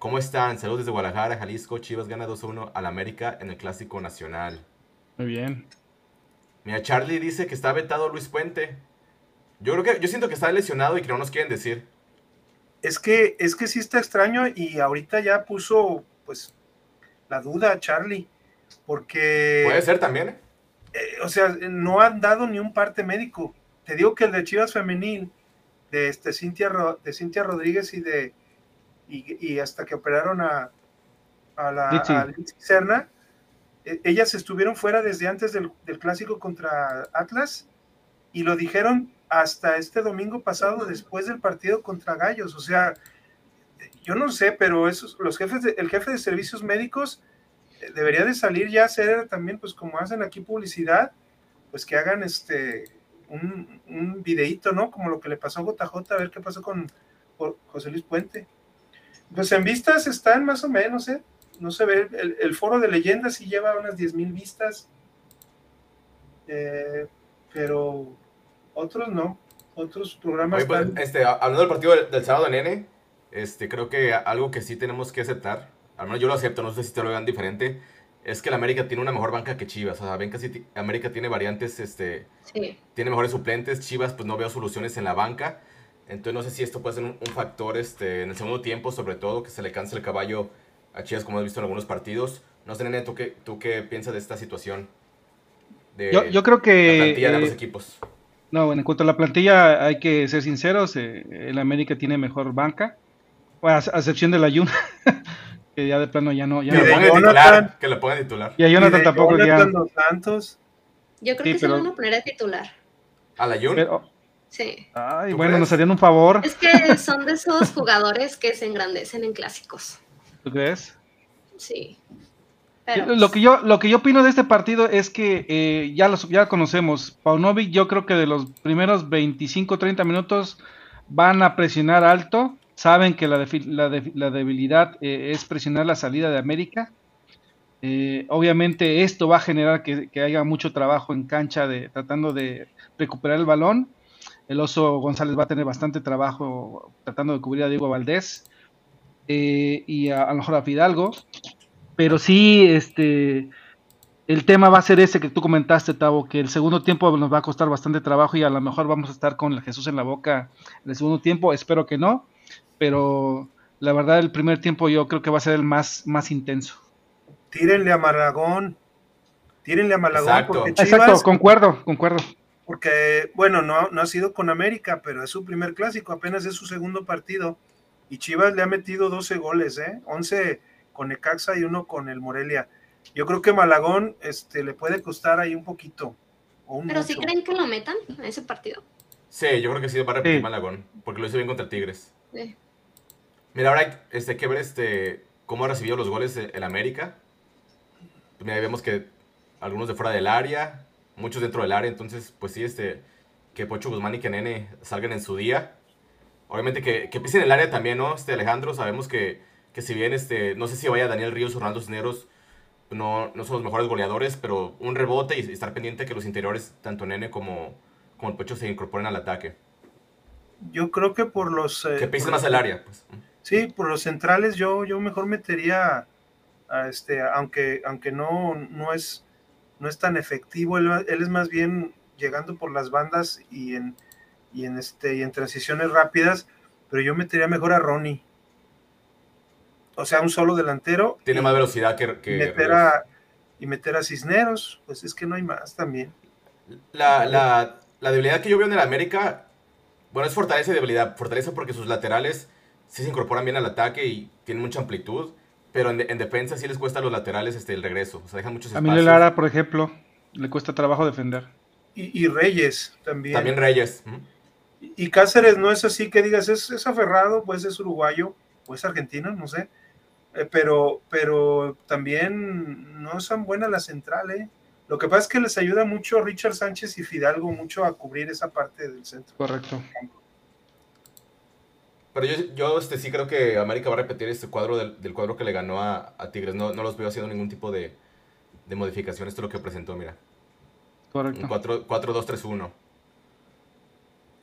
¿Cómo están? Saludos desde Guadalajara, Jalisco. Chivas gana 2-1 al América en el Clásico Nacional. Muy bien. Mira, Charlie dice que está vetado Luis Puente. Yo creo que, yo siento que está lesionado y que no nos quieren decir. Es que, es que sí está extraño y ahorita ya puso, pues, la duda Charlie, porque, Puede ser también. ¿eh? eh, o sea, no han dado ni un parte médico. Te digo que el de Chivas Femenil, de, este, Cintia, Ro- de Cintia Rodríguez y de, y, y hasta que operaron a, a la a Serna, eh, ellas estuvieron fuera desde antes del, del clásico contra Atlas y lo dijeron hasta este domingo pasado después del partido contra Gallos. O sea, yo no sé, pero esos, los jefes de- el jefe de servicios médicos eh, debería de salir ya a hacer también, pues como hacen aquí publicidad, pues que hagan este un, un videíto, ¿no? Como lo que le pasó a JJ, a ver qué pasó con Jo- José Luis Puente. Pues en vistas están más o menos, ¿eh? No se ve, el, el foro de leyendas sí lleva unas 10 mil vistas, eh, pero otros no, otros programas Oye, pues, están- este, hablando del partido del, del sábado, nene, este, creo que algo que sí tenemos que aceptar, al menos yo lo acepto, no sé si te lo vean diferente, es que el América tiene una mejor banca que Chivas. O sea, ven que América tiene variantes, este, Sí. tiene mejores suplentes. Chivas, pues no veo soluciones en la banca. Entonces no sé si esto puede ser un, un factor este, en el segundo tiempo, sobre todo, que se le canse el caballo a Chivas, como has visto en algunos partidos. No sé, nene, ¿tú qué, tú qué piensas de esta situación? De Yo, yo creo la que. plantilla de ambos eh, equipos. No, bueno, en cuanto a la plantilla, hay que ser sinceros. eh, el América tiene mejor banca. Bueno, a, a excepción del Ayun, que ya de plano ya no. Ya Que no lo de pongan de Jonathan. titular. Que lo pongan de titular. y a Jonathan y de tampoco ya. Santos. Yo creo Sí, que se pero- lo van a poner a titular. ¿A la Jun? Pero, Sí. ay, ¿Tú bueno, crees? nos harían un favor. Es que son de esos jugadores que se engrandecen en clásicos. ¿Tú crees? Sí. Pero, Lo que yo lo que yo opino de este partido es que eh, ya los ya conocemos. Paunovic, yo creo que de los primeros 25 30 minutos van a presionar alto. Saben que la, la, defi- la debilidad eh, es presionar la salida de América. Eh, obviamente esto va a generar que, que haya mucho trabajo en cancha de tratando de recuperar el balón. El oso González va a tener bastante trabajo tratando de cubrir a Diego Valdés eh, y a, a lo mejor a Fidalgo. Pero sí, este, el tema va a ser ese que tú comentaste, Tavo, que el segundo tiempo nos va a costar bastante trabajo y a lo mejor vamos a estar con el Jesús en la boca en el segundo tiempo. Espero que no, pero la verdad el primer tiempo yo creo que va a ser el más, más intenso. Tírenle a Malagón. Tírenle a Malagón Exacto. porque Chivas, Exacto, concuerdo, concuerdo. Porque, bueno, no, no ha sido con América, pero es su primer clásico, apenas es su segundo partido. Y Chivas le ha metido 12 goles, ¿eh? 11 con Necaxa y uno con el Morelia. Yo creo que Malagón este, le puede costar ahí un poquito. O un pero si mucho. creen que lo metan a ese partido. Sí, yo creo que sí va a repetir Sí. Malagón, porque lo hizo bien contra Tigres. Sí. Mira, ahora hay este, que ver este, cómo ha recibido los goles el América. Pues mira, ahí vemos que algunos de fuera del área, muchos dentro del área, entonces, pues sí, este, que Pocho Guzmán y que Nene salgan en su día. Obviamente que, que pisen el área también, ¿no? Este, Alejandro, sabemos que, que si bien, este, no sé si vaya Daniel Ríos o Ronaldo Cisneros, no, no son los mejores goleadores, pero un rebote y estar pendiente que los interiores, tanto Nene como, como el Pocho, se incorporen al ataque. Yo creo que por los... eh, Que pisen más el área, pues. Sí, por los centrales yo, yo mejor metería, a este, aunque, aunque no, no, es, no es tan efectivo, él, él es más bien llegando por las bandas y en, y en, este, y en transiciones rápidas, pero yo metería mejor a Ronnie. O sea, un solo delantero. Tiene y- más velocidad que... y que meter a, y meter a Cisneros, pues es que no hay más también. La, la, la debilidad que yo veo en el América, bueno, es fortaleza y debilidad. Fortaleza porque sus laterales sí se incorporan bien al ataque y tienen mucha amplitud, pero en, de- en defensa sí les cuesta a los laterales este, el regreso. O sea, dejan muchos A Miguel espacios. Lara, por ejemplo, le cuesta trabajo defender. Y, y Reyes también. También Reyes. ¿Mm? Y Cáceres no es así que digas, es, es aferrado, pues es uruguayo, o es argentino, no sé. Eh, pero, pero también no son buenas las centrales. Lo que pasa es que les ayuda mucho Richard Sánchez y Fidalgo mucho a cubrir esa parte del centro. Correcto. Pero yo, yo este, sí creo que América va a repetir este cuadro del, del cuadro que le ganó a, a Tigres. No, no los veo haciendo ningún tipo de, de modificación. Esto es lo que presentó, mira. Correcto. Un 4-2-3-1.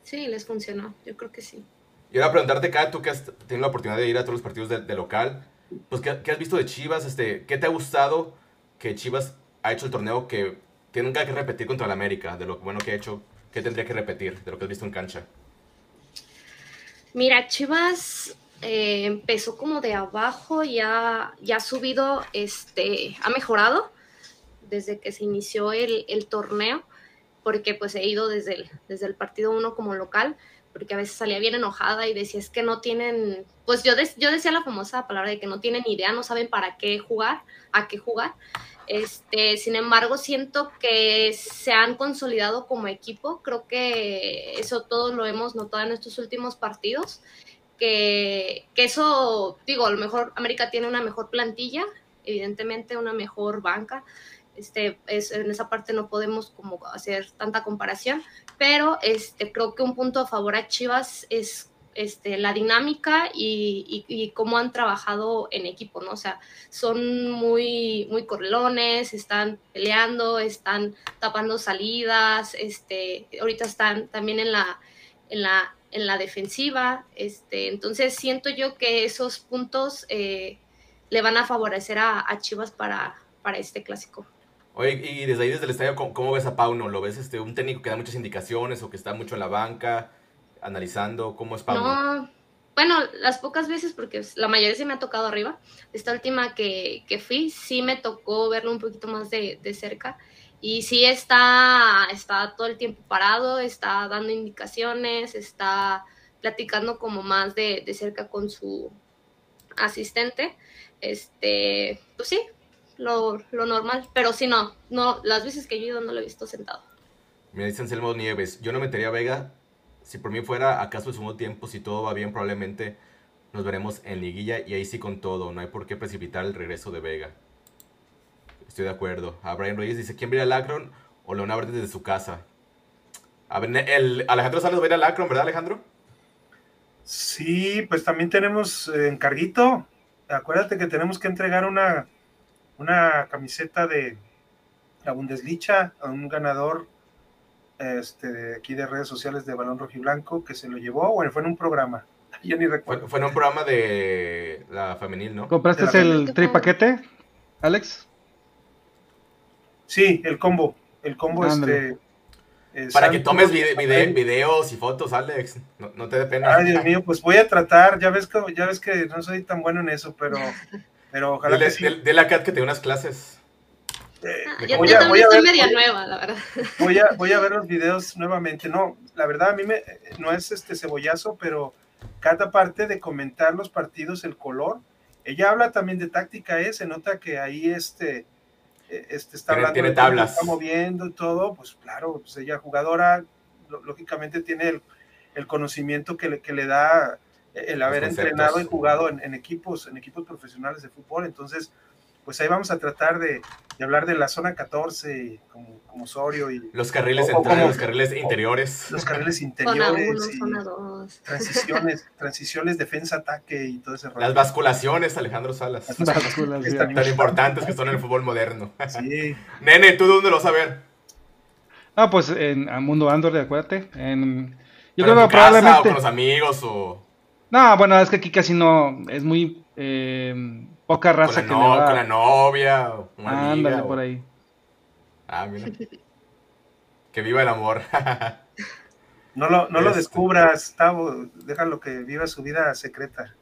Sí, les funcionó, yo creo que sí. Y ahora preguntarte, Kat, tú que has tenido la oportunidad de ir a todos los partidos de, de local, pues ¿qué, ¿qué, has visto de Chivas? Este, ¿Qué te ha gustado que Chivas ha hecho el torneo que tiene que repetir contra el América? De lo bueno que ha hecho, ¿qué tendría que repetir de lo que has visto en cancha? Mira, Chivas eh, empezó como de abajo, ya, ya ha subido, este, ha mejorado desde que se inició el, torneo, porque pues he ido desde el, desde el partido 1 como local, porque a veces salía bien enojada y decía, es que no tienen, pues yo, de, yo decía la famosa palabra de que no tienen idea, no saben para qué jugar, a qué jugar. Este, sin embargo, siento que se han consolidado como equipo. Creo que eso todos lo hemos notado en estos últimos partidos. Que, eso, digo, a lo mejor América tiene una mejor plantilla, evidentemente una mejor banca. Este, es, en esa parte no podemos como hacer tanta comparación, pero este, creo que un punto a favor a Chivas es este, la dinámica y, cómo han trabajado en equipo, ¿no? O sea, son muy, muy correlones, están peleando, están tapando salidas, este, ahorita están también en la, en la, en la defensiva, este, entonces siento yo que esos puntos eh, le van a favorecer a, Chivas para, para este clásico. Oye, y desde ahí, desde el estadio, ¿cómo, cómo ves a Pauno? ¿Lo ves este, un técnico que da muchas indicaciones o que está mucho en la banca? Analizando cómo es Pablo? No, bueno, las pocas veces, porque la mayoría se me ha tocado arriba. Esta última que, que fui, sí me tocó verlo un poquito más de, de, cerca. Y sí está, está todo el tiempo parado, está dando indicaciones, está platicando como más de, de cerca con su asistente. Este, pues sí, lo, lo, normal. Pero sí, no, no, las veces que yo he ido no lo he visto sentado. Me dicen Selmo Nieves, yo no metería a Vega si por mí fuera acaso el segundo tiempo, si todo va bien, probablemente nos veremos en liguilla y ahí sí con todo. No hay por qué precipitar el regreso de Vega. Estoy de acuerdo. A Brian Reyes dice, ¿quién va a Akron o Leona Verde desde su casa? A ver, Alejandro Salas va a ir al Akron, ¿verdad Alejandro? Sí, pues también tenemos eh, encarguito. Acuérdate que tenemos que entregar una, una camiseta de la Bundesliga a un ganador este, de aquí de redes sociales de Balón Rojiblanco que se lo llevó, o fue en un programa. Yo ni recuerdo. Fue, fue en un programa de la femenil, ¿no? ¿Compraste el tripaquete, Alex? Sí, el combo. El combo este. Eh, Para que tomes vide vide videos y fotos, Alex. No, no, te dé pena. Ay, Dios mío, pues voy a tratar. Ya ves que, ya ves que no soy tan bueno en eso, pero, pero ojalá dile, que sí. Dile a Kat que te dé unas clases. Eh, yo, voy a, yo también soy media los, nueva, la verdad. Voy a, voy a ver los videos nuevamente. No, la verdad a mí me, no es este cebollazo, pero cada parte de comentar los partidos, el color, ella habla también de táctica, ¿eh? se nota que ahí este, este está tiene, hablando, tiene tablas. está moviendo y todo, pues claro, pues ella jugadora, lógicamente tiene el, el conocimiento que le, que le da el haber entrenado y jugado en, en, equipos, en equipos profesionales de fútbol, entonces pues ahí vamos a tratar de, de hablar de la zona 14 como, como Osorio y los carriles o, centrales, los carriles interiores, los carriles interiores, uno, y zona dos. transiciones, transiciones, defensa, ataque y todo ese rollo. Las basculaciones, Alejandro Salas, Las basculaciones. tan, tan importantes que son en el fútbol moderno. Sí. Nene, ¿tú dónde lo vas a ver? Ah, pues en a Mundo Andor, acuérdate. En, yo creo que probablemente. o con los amigos o. No, bueno, es que aquí casi no es muy eh, poca raza con la, que no, le va... con la novia, una Ándale amiga, por o... ahí. Ah, mira. que viva el amor. no lo, no lo Este. descubras, Tavo, déjalo que viva su vida secreta.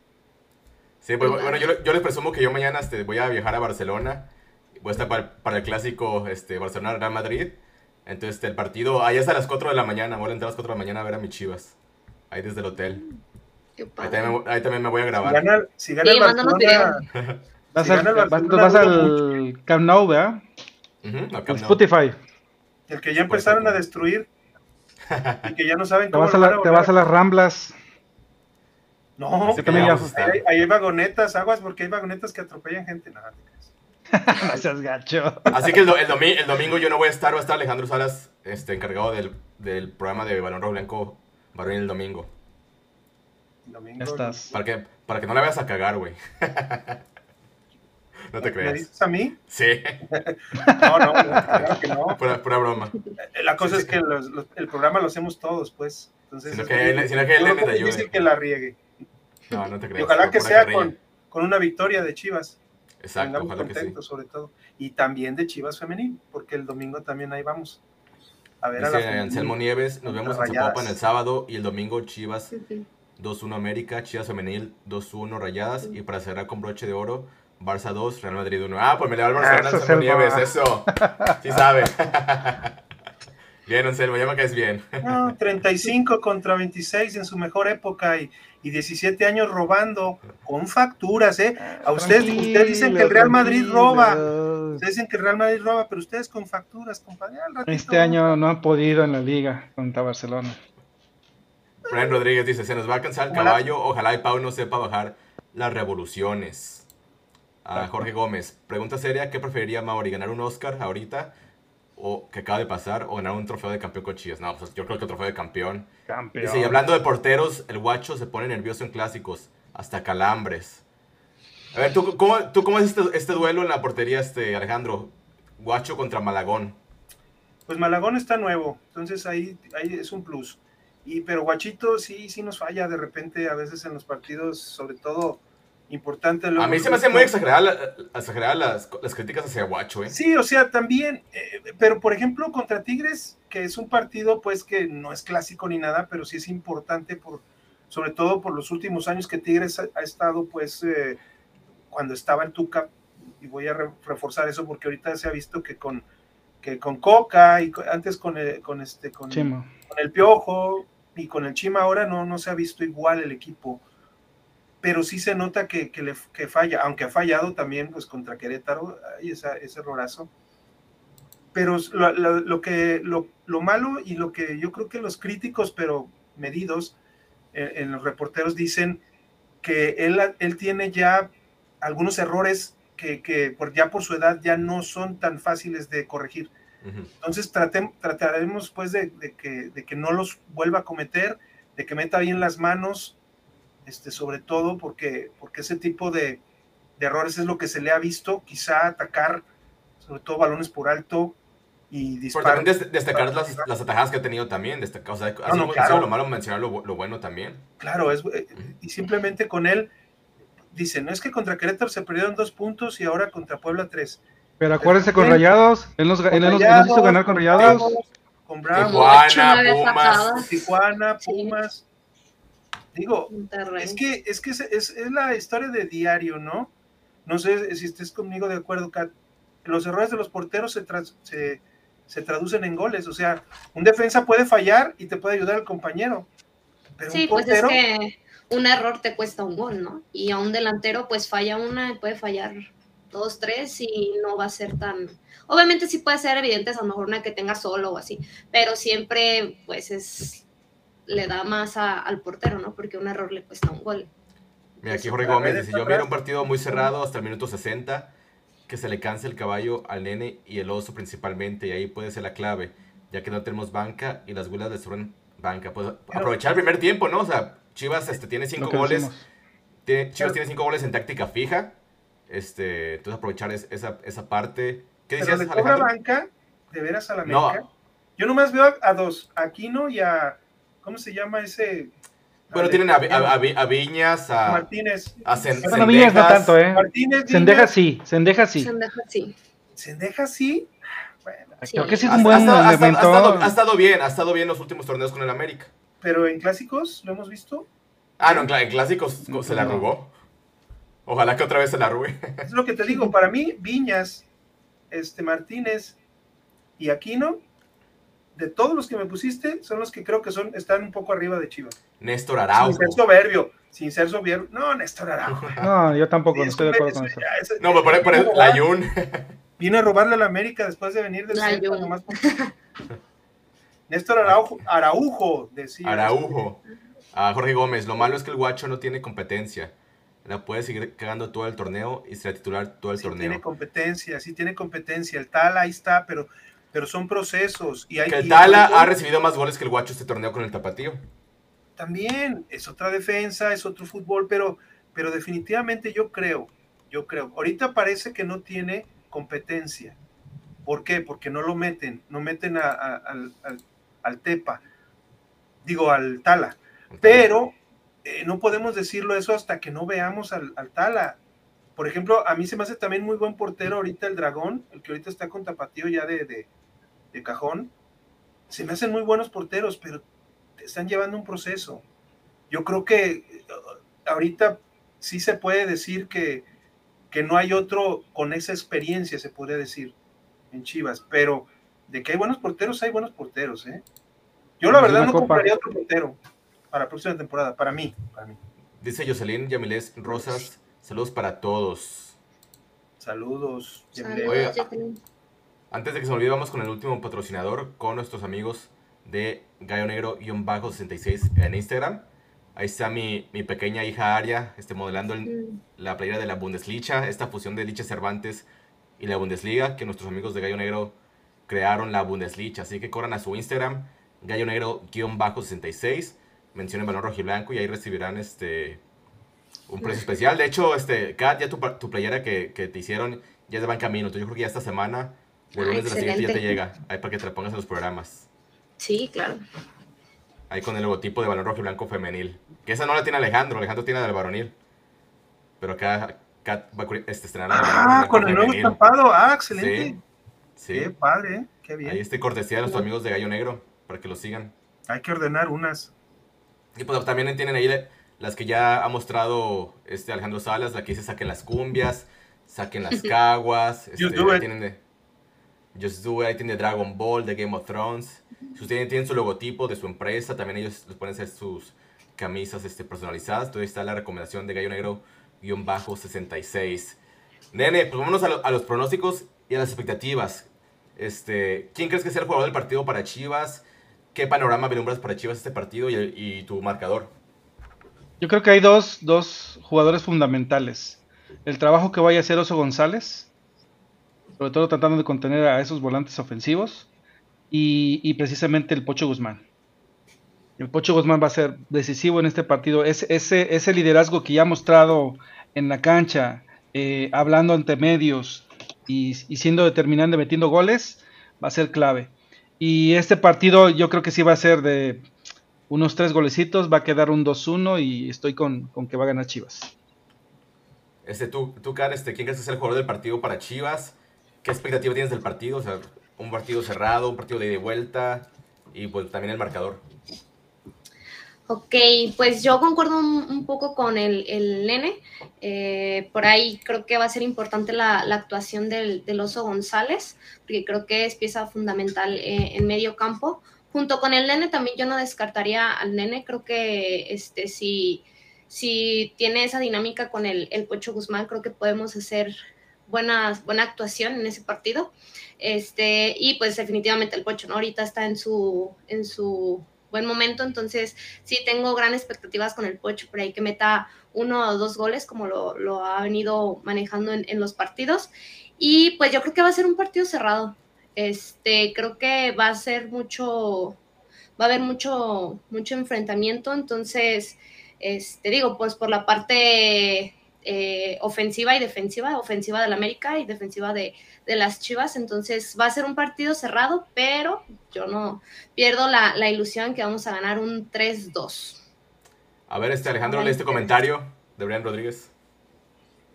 Sí, pues bueno, yo, yo les presumo que yo mañana este, voy a viajar a Barcelona. Voy a estar para, para el clásico este, Barcelona-Real Madrid. Entonces, este, el partido, ahí es a las 4 de la mañana. Voy a entrar a las 4 de la mañana a ver a mis chivas. Ahí desde el hotel. Qué Ahí padre. también, me- ahí también me voy a Si grabar. gana, si gana Sí, el mándanos Barcelona, Vas, Si al, gana el vas, Barcelona, vas dura al Camp Nou. Spotify. el que ya empezaron a destruir y que ya no saben Te cómo vas, a lo van la- a te vas a las Ramblas. No, ahí, ahí hay vagonetas, aguas, porque hay vagonetas que atropellan gente. No seas gacho. Así que el, do- el, domi- el domingo yo no voy a estar, va a estar Alejandro Salas, este, encargado del, del programa de Balón Rojo Blanco Varón el domingo. Domingo. estás. Para que, para que no la vayas a cagar, güey. no te ¿Me creas. dices a mí? Sí, No, no, claro que no. pura, pura broma. La cosa es que los- los- el programa lo hacemos todos, pues. Entonces, Sino es que él- sino que él que te es ayude. difícil que la riegue. No, no te creas. Y ojalá que sea con, con una victoria de Chivas. Exacto, Tengamos ojalá que sí. contentos, sobre todo. Y también de Chivas femenil, porque el domingo también ahí vamos. A ver a la. Anselmo Nieves, nos vemos en. Zapopan el sábado y el domingo Chivas Ujú. 2-1 América, Chivas Femenil 2-1 Rayadas y para cerrar con broche de oro, Barça 2, Real Madrid 1. Ah, pues me le va al Barcelona Eso el Nieves, eso. Sí sabe. bien, Anselmo, ya me caes bien. No, 35 contra 26 en su mejor época y, y 17 años robando con facturas, ¿eh? A ustedes, ustedes dicen que el Real Madrid roba. Ustedes dicen que el Real Madrid roba, pero ustedes con facturas, compadre. al ratito. Este año no han podido en la liga contra Barcelona. Brian Rodríguez dice, se nos va a cansar el caballo, ojalá y Pau no sepa bajar las revoluciones. A Jorge Gómez, pregunta seria, ¿qué preferiría Mauri, ganar un Oscar ahorita o que acaba de pasar o ganar un trofeo de campeón con Chivas? No, pues yo creo que el trofeo de campeón. Campeón. Dice, y hablando de porteros, el guacho se pone nervioso en clásicos, hasta calambres. A ver, ¿tú cómo, tú cómo es este, este duelo en la portería, este Alejandro? Guacho contra Malagón. Pues Malagón está nuevo, entonces ahí, ahí es un plus. Y pero Guachito sí, sí nos falla de repente a veces en los partidos, sobre todo importante. A mí se me hace muy exagerada, la- exagerada las, las críticas hacia Guacho, ¿eh? Sí, o sea, también, eh, pero por ejemplo contra Tigres, que es un partido pues que no es clásico ni nada, pero sí es importante por, sobre todo por los últimos años que Tigres ha, ha estado pues eh, cuando estaba el Tuca, y voy a re- reforzar eso porque ahorita se ha visto que con que con Coca y co- antes con el, con este con, con el Piojo y con el Chima ahora no, no se ha visto igual el equipo. Pero sí se nota que, que le, que falla, aunque ha fallado también pues contra Querétaro, hay esa, ese errorazo. Pero lo, lo- lo que, lo, lo malo y lo que yo creo que los críticos, pero medidos, eh, en los reporteros dicen que él, él tiene ya algunos errores que, que por, ya por su edad ya no son tan fáciles de corregir. Entonces tratem- trataremos pues de, de que, de que no los vuelva a cometer, de que meta bien las manos, este, sobre todo porque, porque ese tipo de, de errores es lo que se le ha visto, quizá atacar sobre todo balones por alto y disparar. des- destacar las, las atajadas que ha tenido también. Destacar, o sea, no, claro. lo malo, mencionar lo bueno también. Claro, es, eh, y simplemente con él dicen, no es que contra Querétaro se perdieron dos puntos y ahora contra Puebla tres. Pero acuérdense con. Rayados. Él nos, él nos- él nos hizo Rayados, ganar con Rayados. Con Bravos, Tijuana, Pumas. Tijuana, Sí. Pumas. Digo. Es que, es, que es, es- es la historia de diario, ¿no? No sé si estés conmigo de acuerdo, Kat. Los errores de los porteros se, tras- se, se traducen en goles. O sea, un defensa puede fallar y te puede ayudar el compañero. Pero Sí, un pues es portero, que un error te cuesta un gol, ¿no? Y a un delantero, pues falla una y puede fallar dos, tres y no va a ser tan. Obviamente sí puede ser evidente, a lo mejor una que tenga solo o así, pero siempre, pues es. Le da más a- al portero, ¿no? Porque un error le cuesta un gol. Mira, aquí Jorge a Gómez dice, yo miro un partido muy cerrado hasta el minuto 60, que se le canse el caballo al nene y el oso principalmente, y ahí puede ser la clave, ya que no tenemos banca y las huilas le sobran banca. Pues aprovechar el primer tiempo, ¿no? O sea, Chivas este, tiene cinco goles, tiene- Chivas Claro. tiene cinco goles en táctica fija, este, entonces aprovechar es- esa, esa parte. ¿Qué pero decías, le sobra Alejandro? banca, de veras a la No. América. Yo nomás veo a, a dos, a Aquino y a. ¿Cómo se llama ese? Bueno, tienen a, a- a Vi- a Viñas, a, Martínez. a Cen- Bueno, Viñas no Cendejas. tanto, ¿eh? Martínez. Sendeja sí, Sendeja sí. Se deja así. Sendeja sí. Bueno, Sí. Creo que sí es Ha, un buen estado, ha elemento. ha estado- ha estado bien, ha estado bien los últimos torneos con el América. pero en clásicos lo hemos visto. Ah, no, en, clásicos se la arrugó. Ojalá que otra vez se la arrugue. Es lo que te digo, para mí, Viñas, este Martínez y Aquino, de todos los que me pusiste, son los que creo que son, están un poco arriba de Chivas. Néstor Sin Araujo. ser soberbio, sin ser soberbio. No, Néstor Araujo. No, yo tampoco, no Es estoy de acuerdo con es- eso. No, me pone, pone vino a la robar- Jun. Vino a robarle a la América después de venir del La centro, Jun. nomás- Néstor Araujo, Araujo, decía. Araujo. A Jorge Gómez. Lo malo es que el guacho no tiene competencia. La puede seguir cagando todo el torneo y será titular todo el Sí torneo. tiene competencia, sí tiene competencia. El tal ahí está, pero, pero son procesos. Y hay, Que el Tala ha recibido más goles que el guacho este torneo con el tapatío. también es otra defensa, es otro fútbol, pero, pero definitivamente yo creo, yo creo, ahorita parece que no tiene competencia. ¿Por qué? Porque no lo meten, no meten al, Tepa, digo al Tala, pero eh, no podemos decirlo eso hasta que no veamos al, Tala. Por ejemplo, a mí se me hace también muy buen portero ahorita el Dragón, el que ahorita está con Tapatío ya de, de cajón. Se me hacen muy buenos porteros, pero están llevando un proceso. Yo creo que ahorita sí se puede decir que, que no hay otro con esa experiencia, se podría decir, en Chivas, pero de que hay buenos porteros, hay buenos porteros, ¿eh? Yo la verdad no compraría otro portero para la próxima temporada, para mí, para mí. Dice Jocelyn Yamilés Rosas, saludos para todos. Saludos, antes de que se me olvide, vamos con el último patrocinador, con nuestros amigos de Gallo Negro-66 en Instagram. Ahí está mi, mi, pequeña hija Aria, este, modelando mm. la playera de la Bundesliga, esta fusión de Licha Cervantes y la Bundesliga, que nuestros amigos de Gallo Negro crearon la Bundesliga. Así que corran a su Instagram, Gallo Negro-66, mencionen valor rojo y blanco y ahí recibirán este un precio especial. De hecho, este, Kat, ya tu, tu playera que, que, te hicieron ya se va en camino. Entonces yo creo que ya esta semana o el lunes de la siguiente ya te llega. Ahí para que te la pongas en los programas. Sí, claro. Ahí con el logotipo de balón rojo y blanco femenil. Que esa no la tiene Alejandro, Alejandro tiene la del varonil. Pero acá, acá va a este, estrenar la Ah, con el nuevo estampado. Ah, excelente. Sí. Qué padre, ¿eh? qué bien. Ahí este cortesía de nuestros amigos de Gallo Negro, para que lo sigan. Hay que ordenar unas. Y pues también tienen ahí las que ya ha mostrado este Alejandro Salas, la que dice saquen las cumbias, saquen las caguas. Este, tienen de, Just Do It, ahí tiene Dragon Ball, de Game of Thrones. Si ustedes tienen su logotipo de su empresa, también ellos les pueden hacer sus camisas este, personalizadas. Entonces está la recomendación de Gallo Negro-66. Nene, pues vámonos a, los pronósticos y a las expectativas. Este, ¿Quién crees que sea el jugador del partido para Chivas? ¿Qué panorama vislumbras para Chivas este partido y, y, tu marcador? Yo creo que hay dos, dos jugadores fundamentales. El trabajo que vaya a hacer Oso González, sobre todo tratando de contener a esos volantes ofensivos y, precisamente el Pocho Guzmán. El Pocho Guzmán va a ser decisivo en este partido. ese, ese liderazgo que ya ha mostrado en la cancha, eh, hablando ante medios y, siendo determinante metiendo goles, va a ser clave. Y este partido yo creo que sí va a ser de unos tres golecitos, va a quedar un 2-1 y estoy con, que va a ganar Chivas. Este, tú, tú este, ¿quién crees que es el jugador del partido para Chivas? ¿Qué expectativa tienes del partido? O sea, un partido cerrado, un partido de vuelta y pues también el marcador. Ok, pues yo concuerdo un, poco con el, el nene. Eh, por ahí creo que va a ser importante la, actuación del, oso González, porque creo que es pieza fundamental eh, en medio campo. Junto con el nene también yo no descartaría al nene. Creo que este si, si tiene esa dinámica con el, el Pocho Guzmán, creo que podemos hacer buena, buena actuación en ese partido. Este, y pues definitivamente el Pocho, ¿no? Ahorita está en su, en su buen momento, entonces sí tengo grandes expectativas con el Pocho, por ahí que meta uno o dos goles como lo, ha venido manejando en, los partidos. Y pues yo creo que va a ser un partido cerrado. Este, creo que va a ser mucho, va a haber mucho, mucho enfrentamiento, entonces, este, digo, pues por la parte eh, ofensiva y defensiva, ofensiva del América y defensiva de, las Chivas. Entonces va a ser un partido cerrado, pero yo no pierdo la, ilusión que vamos a ganar un 3-2. A ver, este Alejandro, lee este comentario de Brian Rodríguez.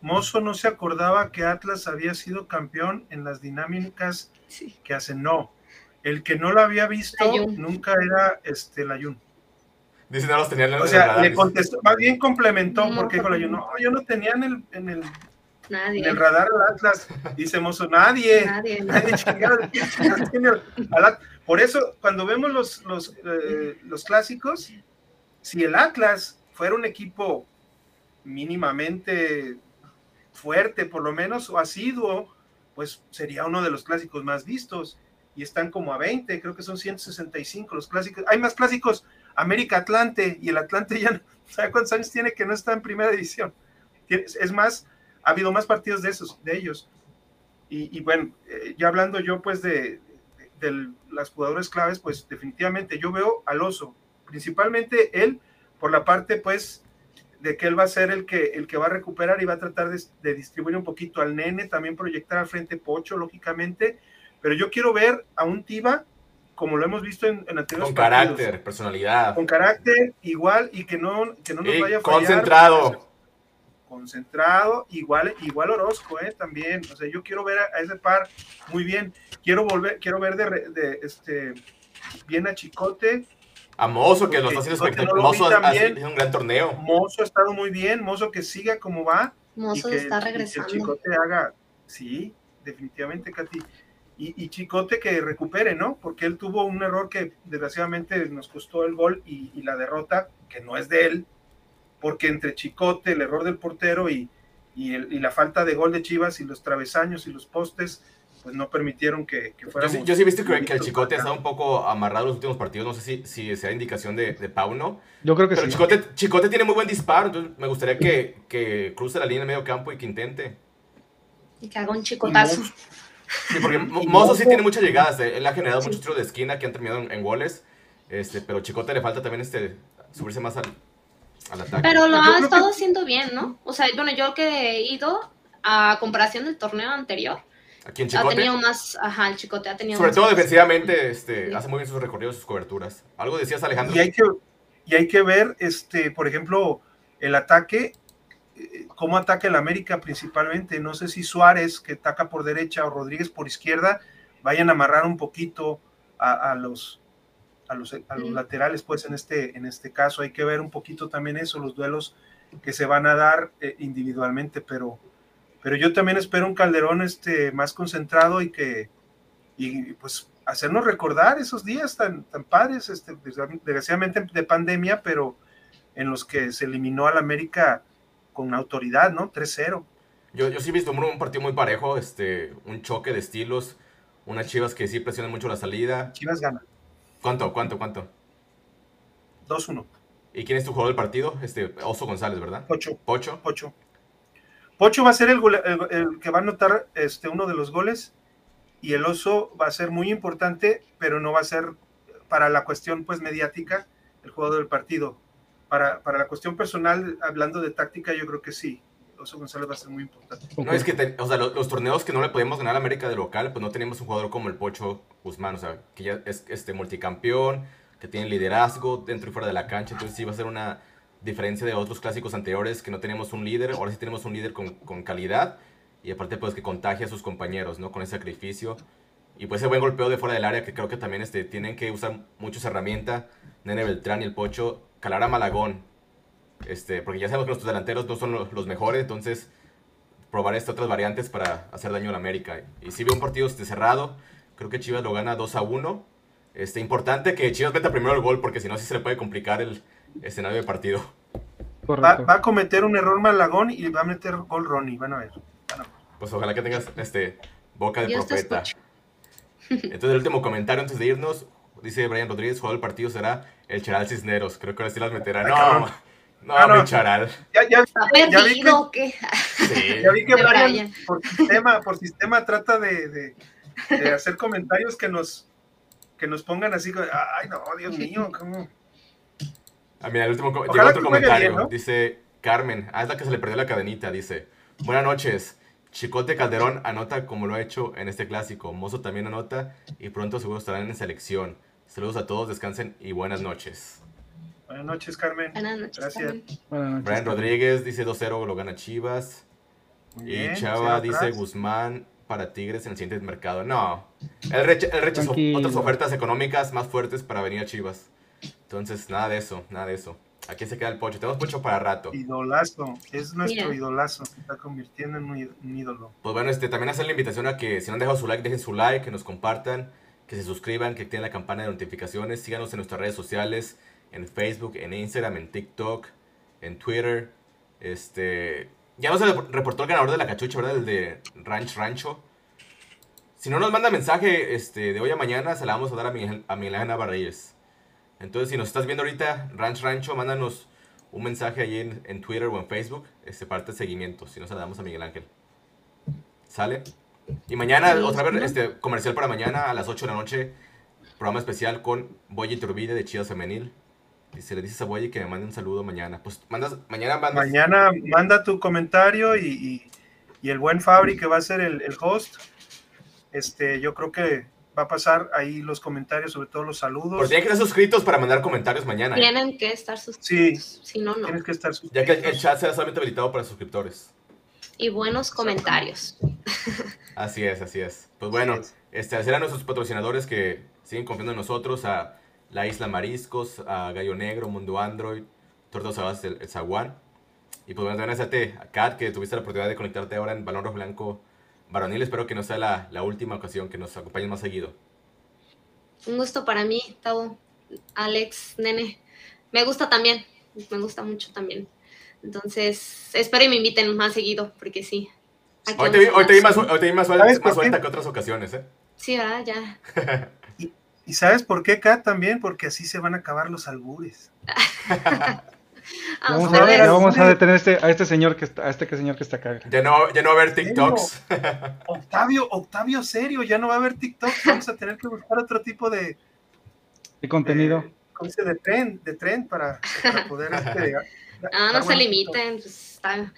Mozo no se acordaba que Atlas había sido campeón en las dinámicas que hacen. No, el que no lo había visto nunca era este Layun. Dice, no los tenían en el O sea, le contestó, más bien complementó, porque dijo yo no, yo no tenía en el, en el, nadie. En el radar del Atlas. Dice Mozo, nadie. Nadie. nadie Por eso, cuando vemos los, los, eh, los clásicos, si el Atlas fuera un equipo mínimamente fuerte, por lo menos, o asiduo, pues sería uno de los clásicos más vistos. Y están como a 20, creo que son 165 los clásicos. Hay más clásicos América Atlante, y el Atlante ya, ¿sabe cuántos años tiene que no está en primera división? Es más, ha habido más partidos de esos, de ellos. Y, bueno, eh, ya hablando yo pues de, las jugadoras claves, pues definitivamente yo veo al oso, principalmente él, por la parte, pues, de que él va a ser el que, el que va a recuperar y va a tratar de, de distribuir un poquito al nene, también proyectar al frente Pocho, lógicamente, pero yo quiero ver a un Tiva como lo hemos visto en, en anteriores Con carácter, personalidad. Con carácter igual y que no, que no nos vaya a fallar. concentrado. Concentrado, igual, igual Orozco, ¿eh? También. O sea, yo quiero ver a, a ese par muy bien. Quiero volver, quiero ver de, re- de, este bien a Chicote. A Mozo, que lo está haciendo espectacular. Mozo ha- sido un gran torneo. Mozo ha estado muy bien, Mozo que siga como va. Mozo y que, está y que regresando. Chicote haga, sí, definitivamente, Katy. Y, y Chicote que recupere, ¿no? Porque él tuvo un error que desgraciadamente nos costó el gol y, y la derrota, que no es de él, porque entre Chicote, el error del portero y, y, el- y la falta de gol de Chivas y los travesaños y los postes, pues no permitieron que, que Yo fuéramos. sí, yo sí he visto que, que el Chicote ha estado un poco amarrado en los últimos partidos. No sé si, si sea indicación de, de Pauno. Yo creo que Pero sí. Chicote, Chicote tiene muy buen disparo. Entonces me gustaría que, que cruce la línea de medio campo y que intente. Y que haga un chicotazo. Sí, porque Mozo sí tiene muchas llegadas. eh, Él ha generado muchos tiros de esquina que han terminado en, en goles. Este, pero Chicote le falta también este, subirse más al, al ataque. Pero lo ha estado que- haciendo bien, ¿no? O sea, bueno, yo que he ido a comparación del torneo anterior, Aquí en ha Chicote. tenido más, ajá, el chicote ha tenido Sobre más todo cosas. defensivamente, este, Sí. hace muy bien sus recorridos, sus coberturas. Algo decías, Alejandro. Y hay que, y hay que ver, este, por ejemplo, el ataque, cómo ataca el América principalmente. No sé si Suárez, que ataca por derecha, o Rodríguez por izquierda, vayan a amarrar un poquito a, a los a los, a los Mm. laterales, pues en este, en este caso hay que ver un poquito también eso, los duelos que se van a dar eh, individualmente, pero, pero yo también espero un Calderón este, más concentrado y que, y pues hacernos recordar esos días tan, tan padres, este, desgraciadamente de pandemia, pero en los que se eliminó al América con autoridad, ¿no? 3-0. Yo, yo sí he visto un, partido muy parejo, este, un choque de estilos, unas chivas que sí presionan mucho la salida. Chivas gana, ¿Cuánto, cuánto, cuánto? 2-1, ¿Y quién es tu jugador del partido? Este, Oso González, ¿verdad? 8, Pocho. Pocho. Pocho va a ser el- el que va a anotar este, uno de los goles y el oso va a ser muy importante, pero no va a ser para la cuestión pues mediática el jugador del partido. Para, la cuestión personal, hablando de táctica, yo creo que sí. Oso González va a ser muy importante. No, es que, o sea, lo- los, torneos que no le podemos ganar a América de local, pues no tenemos un jugador como el Pocho Guzmán, o sea, que ya es este multicampeón, que tiene liderazgo dentro y fuera de la cancha, entonces sí va a ser una diferencia de otros clásicos anteriores que no teníamos un líder, ahora sí tenemos un líder con, con calidad y aparte pues que contagia a sus compañeros, ¿no? Con ese sacrificio y pues ese buen golpeo de fuera del área que creo que también este, tienen que usar mucho esa herramienta, Nene Beltrán y el Pocho, calar a Malagón, este, porque ya sabemos que nuestros delanteros no son lo- los mejores, entonces probar estas otras variantes para hacer daño al América. Y si veo un partido este, cerrado, creo que Chivas lo gana 2 a 1. Este, importante que Chivas meta primero el gol, porque si no, sí se le puede complicar el escenario de partido. Va, Correcto. va a cometer un error Malagón y va a meter gol Ronnie, van a ver. Van a ver. Pues ojalá que tengas este, boca de Dios profeta. Entonces, el último comentario antes de irnos, dice Brian Rodríguez, jugador del partido será el Charal Cisneros. Creo que ahora sí las meterá. Ay, No, cabrón. no, Ah, no. mi Charal. Ya, ya, ¿Está ya vi que, qué? Sí. ya vi que Brian, por sistema, por sistema trata de, de- de hacer comentarios que nos, que nos pongan así, ay no, Dios mío, ¿cómo? Ah, mira, el último Ojalá llegó otro que comentario. bien, ¿no? Dice Carmen, ah, es la que se le perdió la cadenita. Dice, buenas noches. Chicote Calderón anota como lo ha hecho en este clásico. Mozo también anota y pronto seguro estarán en selección. Saludos a todos, descansen y buenas noches. Buenas noches, Carmen. Buenas noches. Gracias. Carmen. Buenas noches. Brian Rodríguez dice 2-0 lo gana Chivas. Muy Y bien, Chava dice atrás. Guzmán para Tigres en el siguiente mercado. No, él, recha- él rechazó Tranquilo. otras ofertas económicas más fuertes para venir a Chivas. Entonces, nada de eso, nada de eso. Aquí se queda el pocho. Tenemos pocho para rato. Idolazo, es nuestro Mira. idolazo, se está convirtiendo en un ídolo. Pues bueno, este, también hacer la invitación a que si no han dejado su like, dejen su like, que nos compartan, que se suscriban, que activen la campana de notificaciones, síganos en nuestras redes sociales, en Facebook, en Instagram, en TikTok, en Twitter. Este, ya nos reportó el ganador de la cachucha, ¿verdad? El de Ranch Rancho. Si no nos manda mensaje este, de hoy a mañana, se la vamos a dar a Miguel, a Miguel Ángel Navarreyes. Entonces, si nos estás viendo ahorita, Ranch Rancho, mándanos un mensaje ahí en, en Twitter o en Facebook, este, parte de seguimiento, si no se la damos a Miguel Ángel. ¿Sale? Y mañana, Sí, otra vez, ¿no? este, comercial para mañana a las 8 de la noche, programa especial con Boy Turbide de Chivas Femenil. Dice, le dices a Boyi que me mande un saludo mañana. Pues mandas, mañana mandas. Mañana manda tu comentario y, y- y el buen Fabri que va a ser el, el host, este, yo creo que va a pasar ahí los comentarios, sobre todo los Pero saludos. tienen que estar suscritos para mandar comentarios mañana. ¿eh? Tienen que estar sus. Sí, Si no, no. tienes que estar Ya que el, el chat sea solamente habilitado para suscriptores. Y buenos comentarios. Así es, así es. Pues bueno, es. este, agradecer a nuestros patrocinadores que siguen confiando en nosotros, a La Isla Mariscos, a Gallo Negro, Mundo Android, Tortas Abadas, el, el Zaguán. Y pues bueno, también agradecerte a Kat, que tuviste la oportunidad de conectarte ahora en Balón Rojo Blanco Varonil. Espero que no sea la, la última ocasión, que nos acompañes más seguido. Un gusto para mí, Tavo, Alex, Nene. Me gusta también, me gusta mucho también. Entonces, espero y me inviten más seguido, porque sí. Hoy te, vi, hoy te vi más, hoy te vi más, suelta, que otras ocasiones, ¿eh? Sí, ¿verdad? Ya. ¿Y sabes por qué, Kat? También porque así se van a acabar los albures. Vamos Vamos a a, ver. ya vamos a detener este, a este señor que está, a este que señor que está acá. Ya no, ya no va a haber TikToks. Octavio, Octavio, serio, ya no va a haber TikTok, vamos a tener que buscar otro tipo de, De contenido. ¿cómo se dice? de tren, de tren para, para poder este, Ah, no se limiten, pues está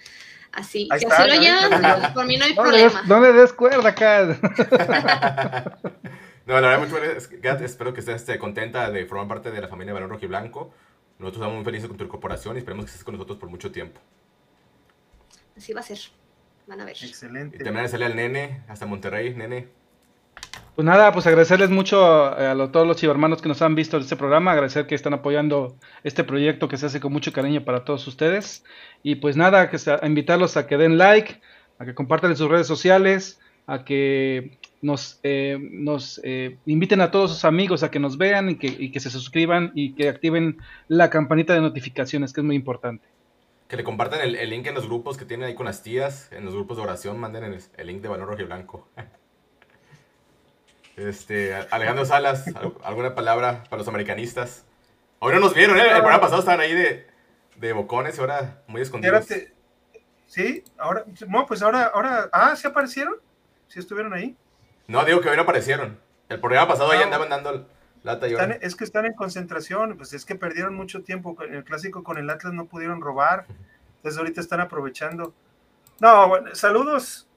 así. Ahí Si está, así lo ya llevan, ves, ya pues, por mí no hay No des, problema. no le des cuerda acá. No, la verdad, muchas gracias, Kat. Espero que estés este, contenta de formar parte de la familia Balón Rojo y Blanco. Nosotros estamos muy felices con tu incorporación y esperemos que estés con nosotros por mucho tiempo. Así va a ser. Van a ver. Y Excelente. también agradecerle al nene, hasta Monterrey, nene. Pues nada, pues agradecerles mucho a, todos los chivarmanos que nos han visto en este programa, agradecer que están apoyando este proyecto que se hace con mucho cariño para todos ustedes. Y pues nada, que invitarlos a que den like, a que compartan en sus redes sociales, a que nos, eh, nos eh, inviten a todos sus amigos a que nos vean y que, se suscriban y que activen la campanita de notificaciones, que es muy importante. Que le compartan el, link en los grupos que tienen ahí con las tías, en los grupos de oración, manden el, link de Balón Rojo y Blanco. Este, Alejandro Salas, ¿al- ¿alguna palabra para los americanistas? No nos vieron, ¿eh? El programa pasado estaban ahí de, de bocones y ahora muy escondidos. Sí, ahora, no, pues ahora, ahora, ah, ¿sí aparecieron? ¿Sí estuvieron ahí? No, digo que hoy no aparecieron. El programa pasado ya No. andaban dando lata y Están- ahora. es que están en concentración, pues es que perdieron mucho tiempo. En el clásico con el Atlas no pudieron robar. Entonces ahorita están aprovechando. No, bueno, saludos.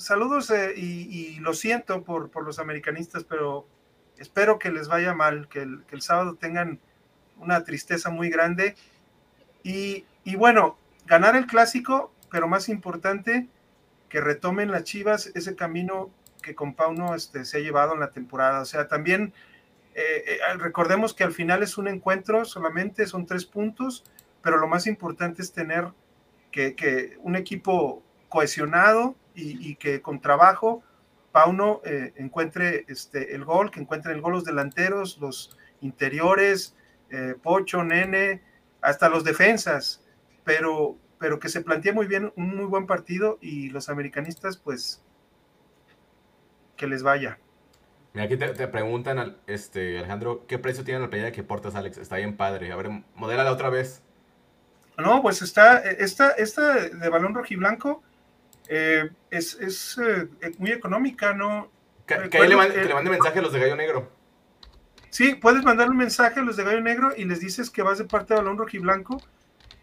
Saludos eh, y, lo siento por, por los americanistas, pero espero que les vaya mal, que el, que el sábado tengan una tristeza muy grande. Y, y bueno, ganar el clásico, pero más importante, que retomen las Chivas ese camino que con Pauno este, se ha llevado en la temporada. O sea, también eh, eh, recordemos que al final es un encuentro, solamente son tres puntos, pero lo más importante es tener que, que un equipo cohesionado y, y que con trabajo Pauno eh, encuentre este, el gol, que encuentren el gol los delanteros, los interiores, eh, Pocho, Nene, hasta los defensas, pero, pero que se plantee muy bien, un muy buen partido y los americanistas, pues, que les vaya. Mira, aquí te, te preguntan, al- este, Alejandro, ¿qué precio tiene la playera que portas, Alex? Está bien padre. A ver, modélala otra vez. No, pues está, esta, esta de balón rojiblanco eh, es, es eh, muy económica, ¿no? Que, que ahí le, mande- que le mande mensaje a los de Gallo Negro. Sí, puedes mandar un mensaje a los de Gallo Negro y les dices que vas de parte de Balón Rojiblanco.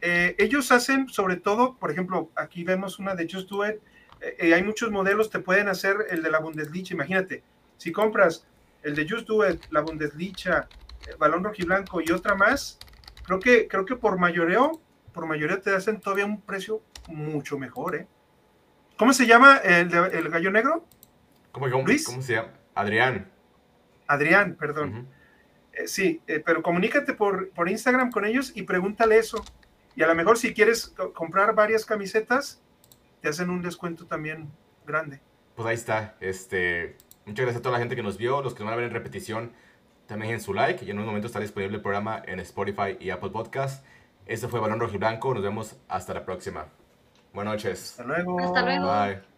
Eh, ellos hacen, sobre todo, por ejemplo, aquí vemos una de Just Do It. eh, eh, hay muchos modelos, te pueden hacer el de la Bundesliga. Imagínate, si compras el de Just Do It, la Bundesliga, eh, Balón Rojiblanco y otra más, creo que, creo que por mayoreo, por mayoría te hacen todavía un precio mucho mejor, ¿eh? ¿Cómo se llama el, el gallo negro? ¿Cómo, cómo, Luis. ¿Cómo se llama? Adrián. Adrián, perdón. Eh, sí, eh, pero comunícate por, por Instagram con ellos y pregúntale eso. Y a lo mejor si quieres co- comprar varias camisetas, te hacen un descuento también grande. Pues ahí está. Este, muchas gracias a toda la gente que nos vio, los que nos van a ver en repetición. También en su like y en un momento estará disponible el programa en Spotify y Apple Podcast. Este fue Balón Rojo y Blanco. Nos vemos hasta la próxima. Buenas noches. Hasta luego. Hasta luego. Bye.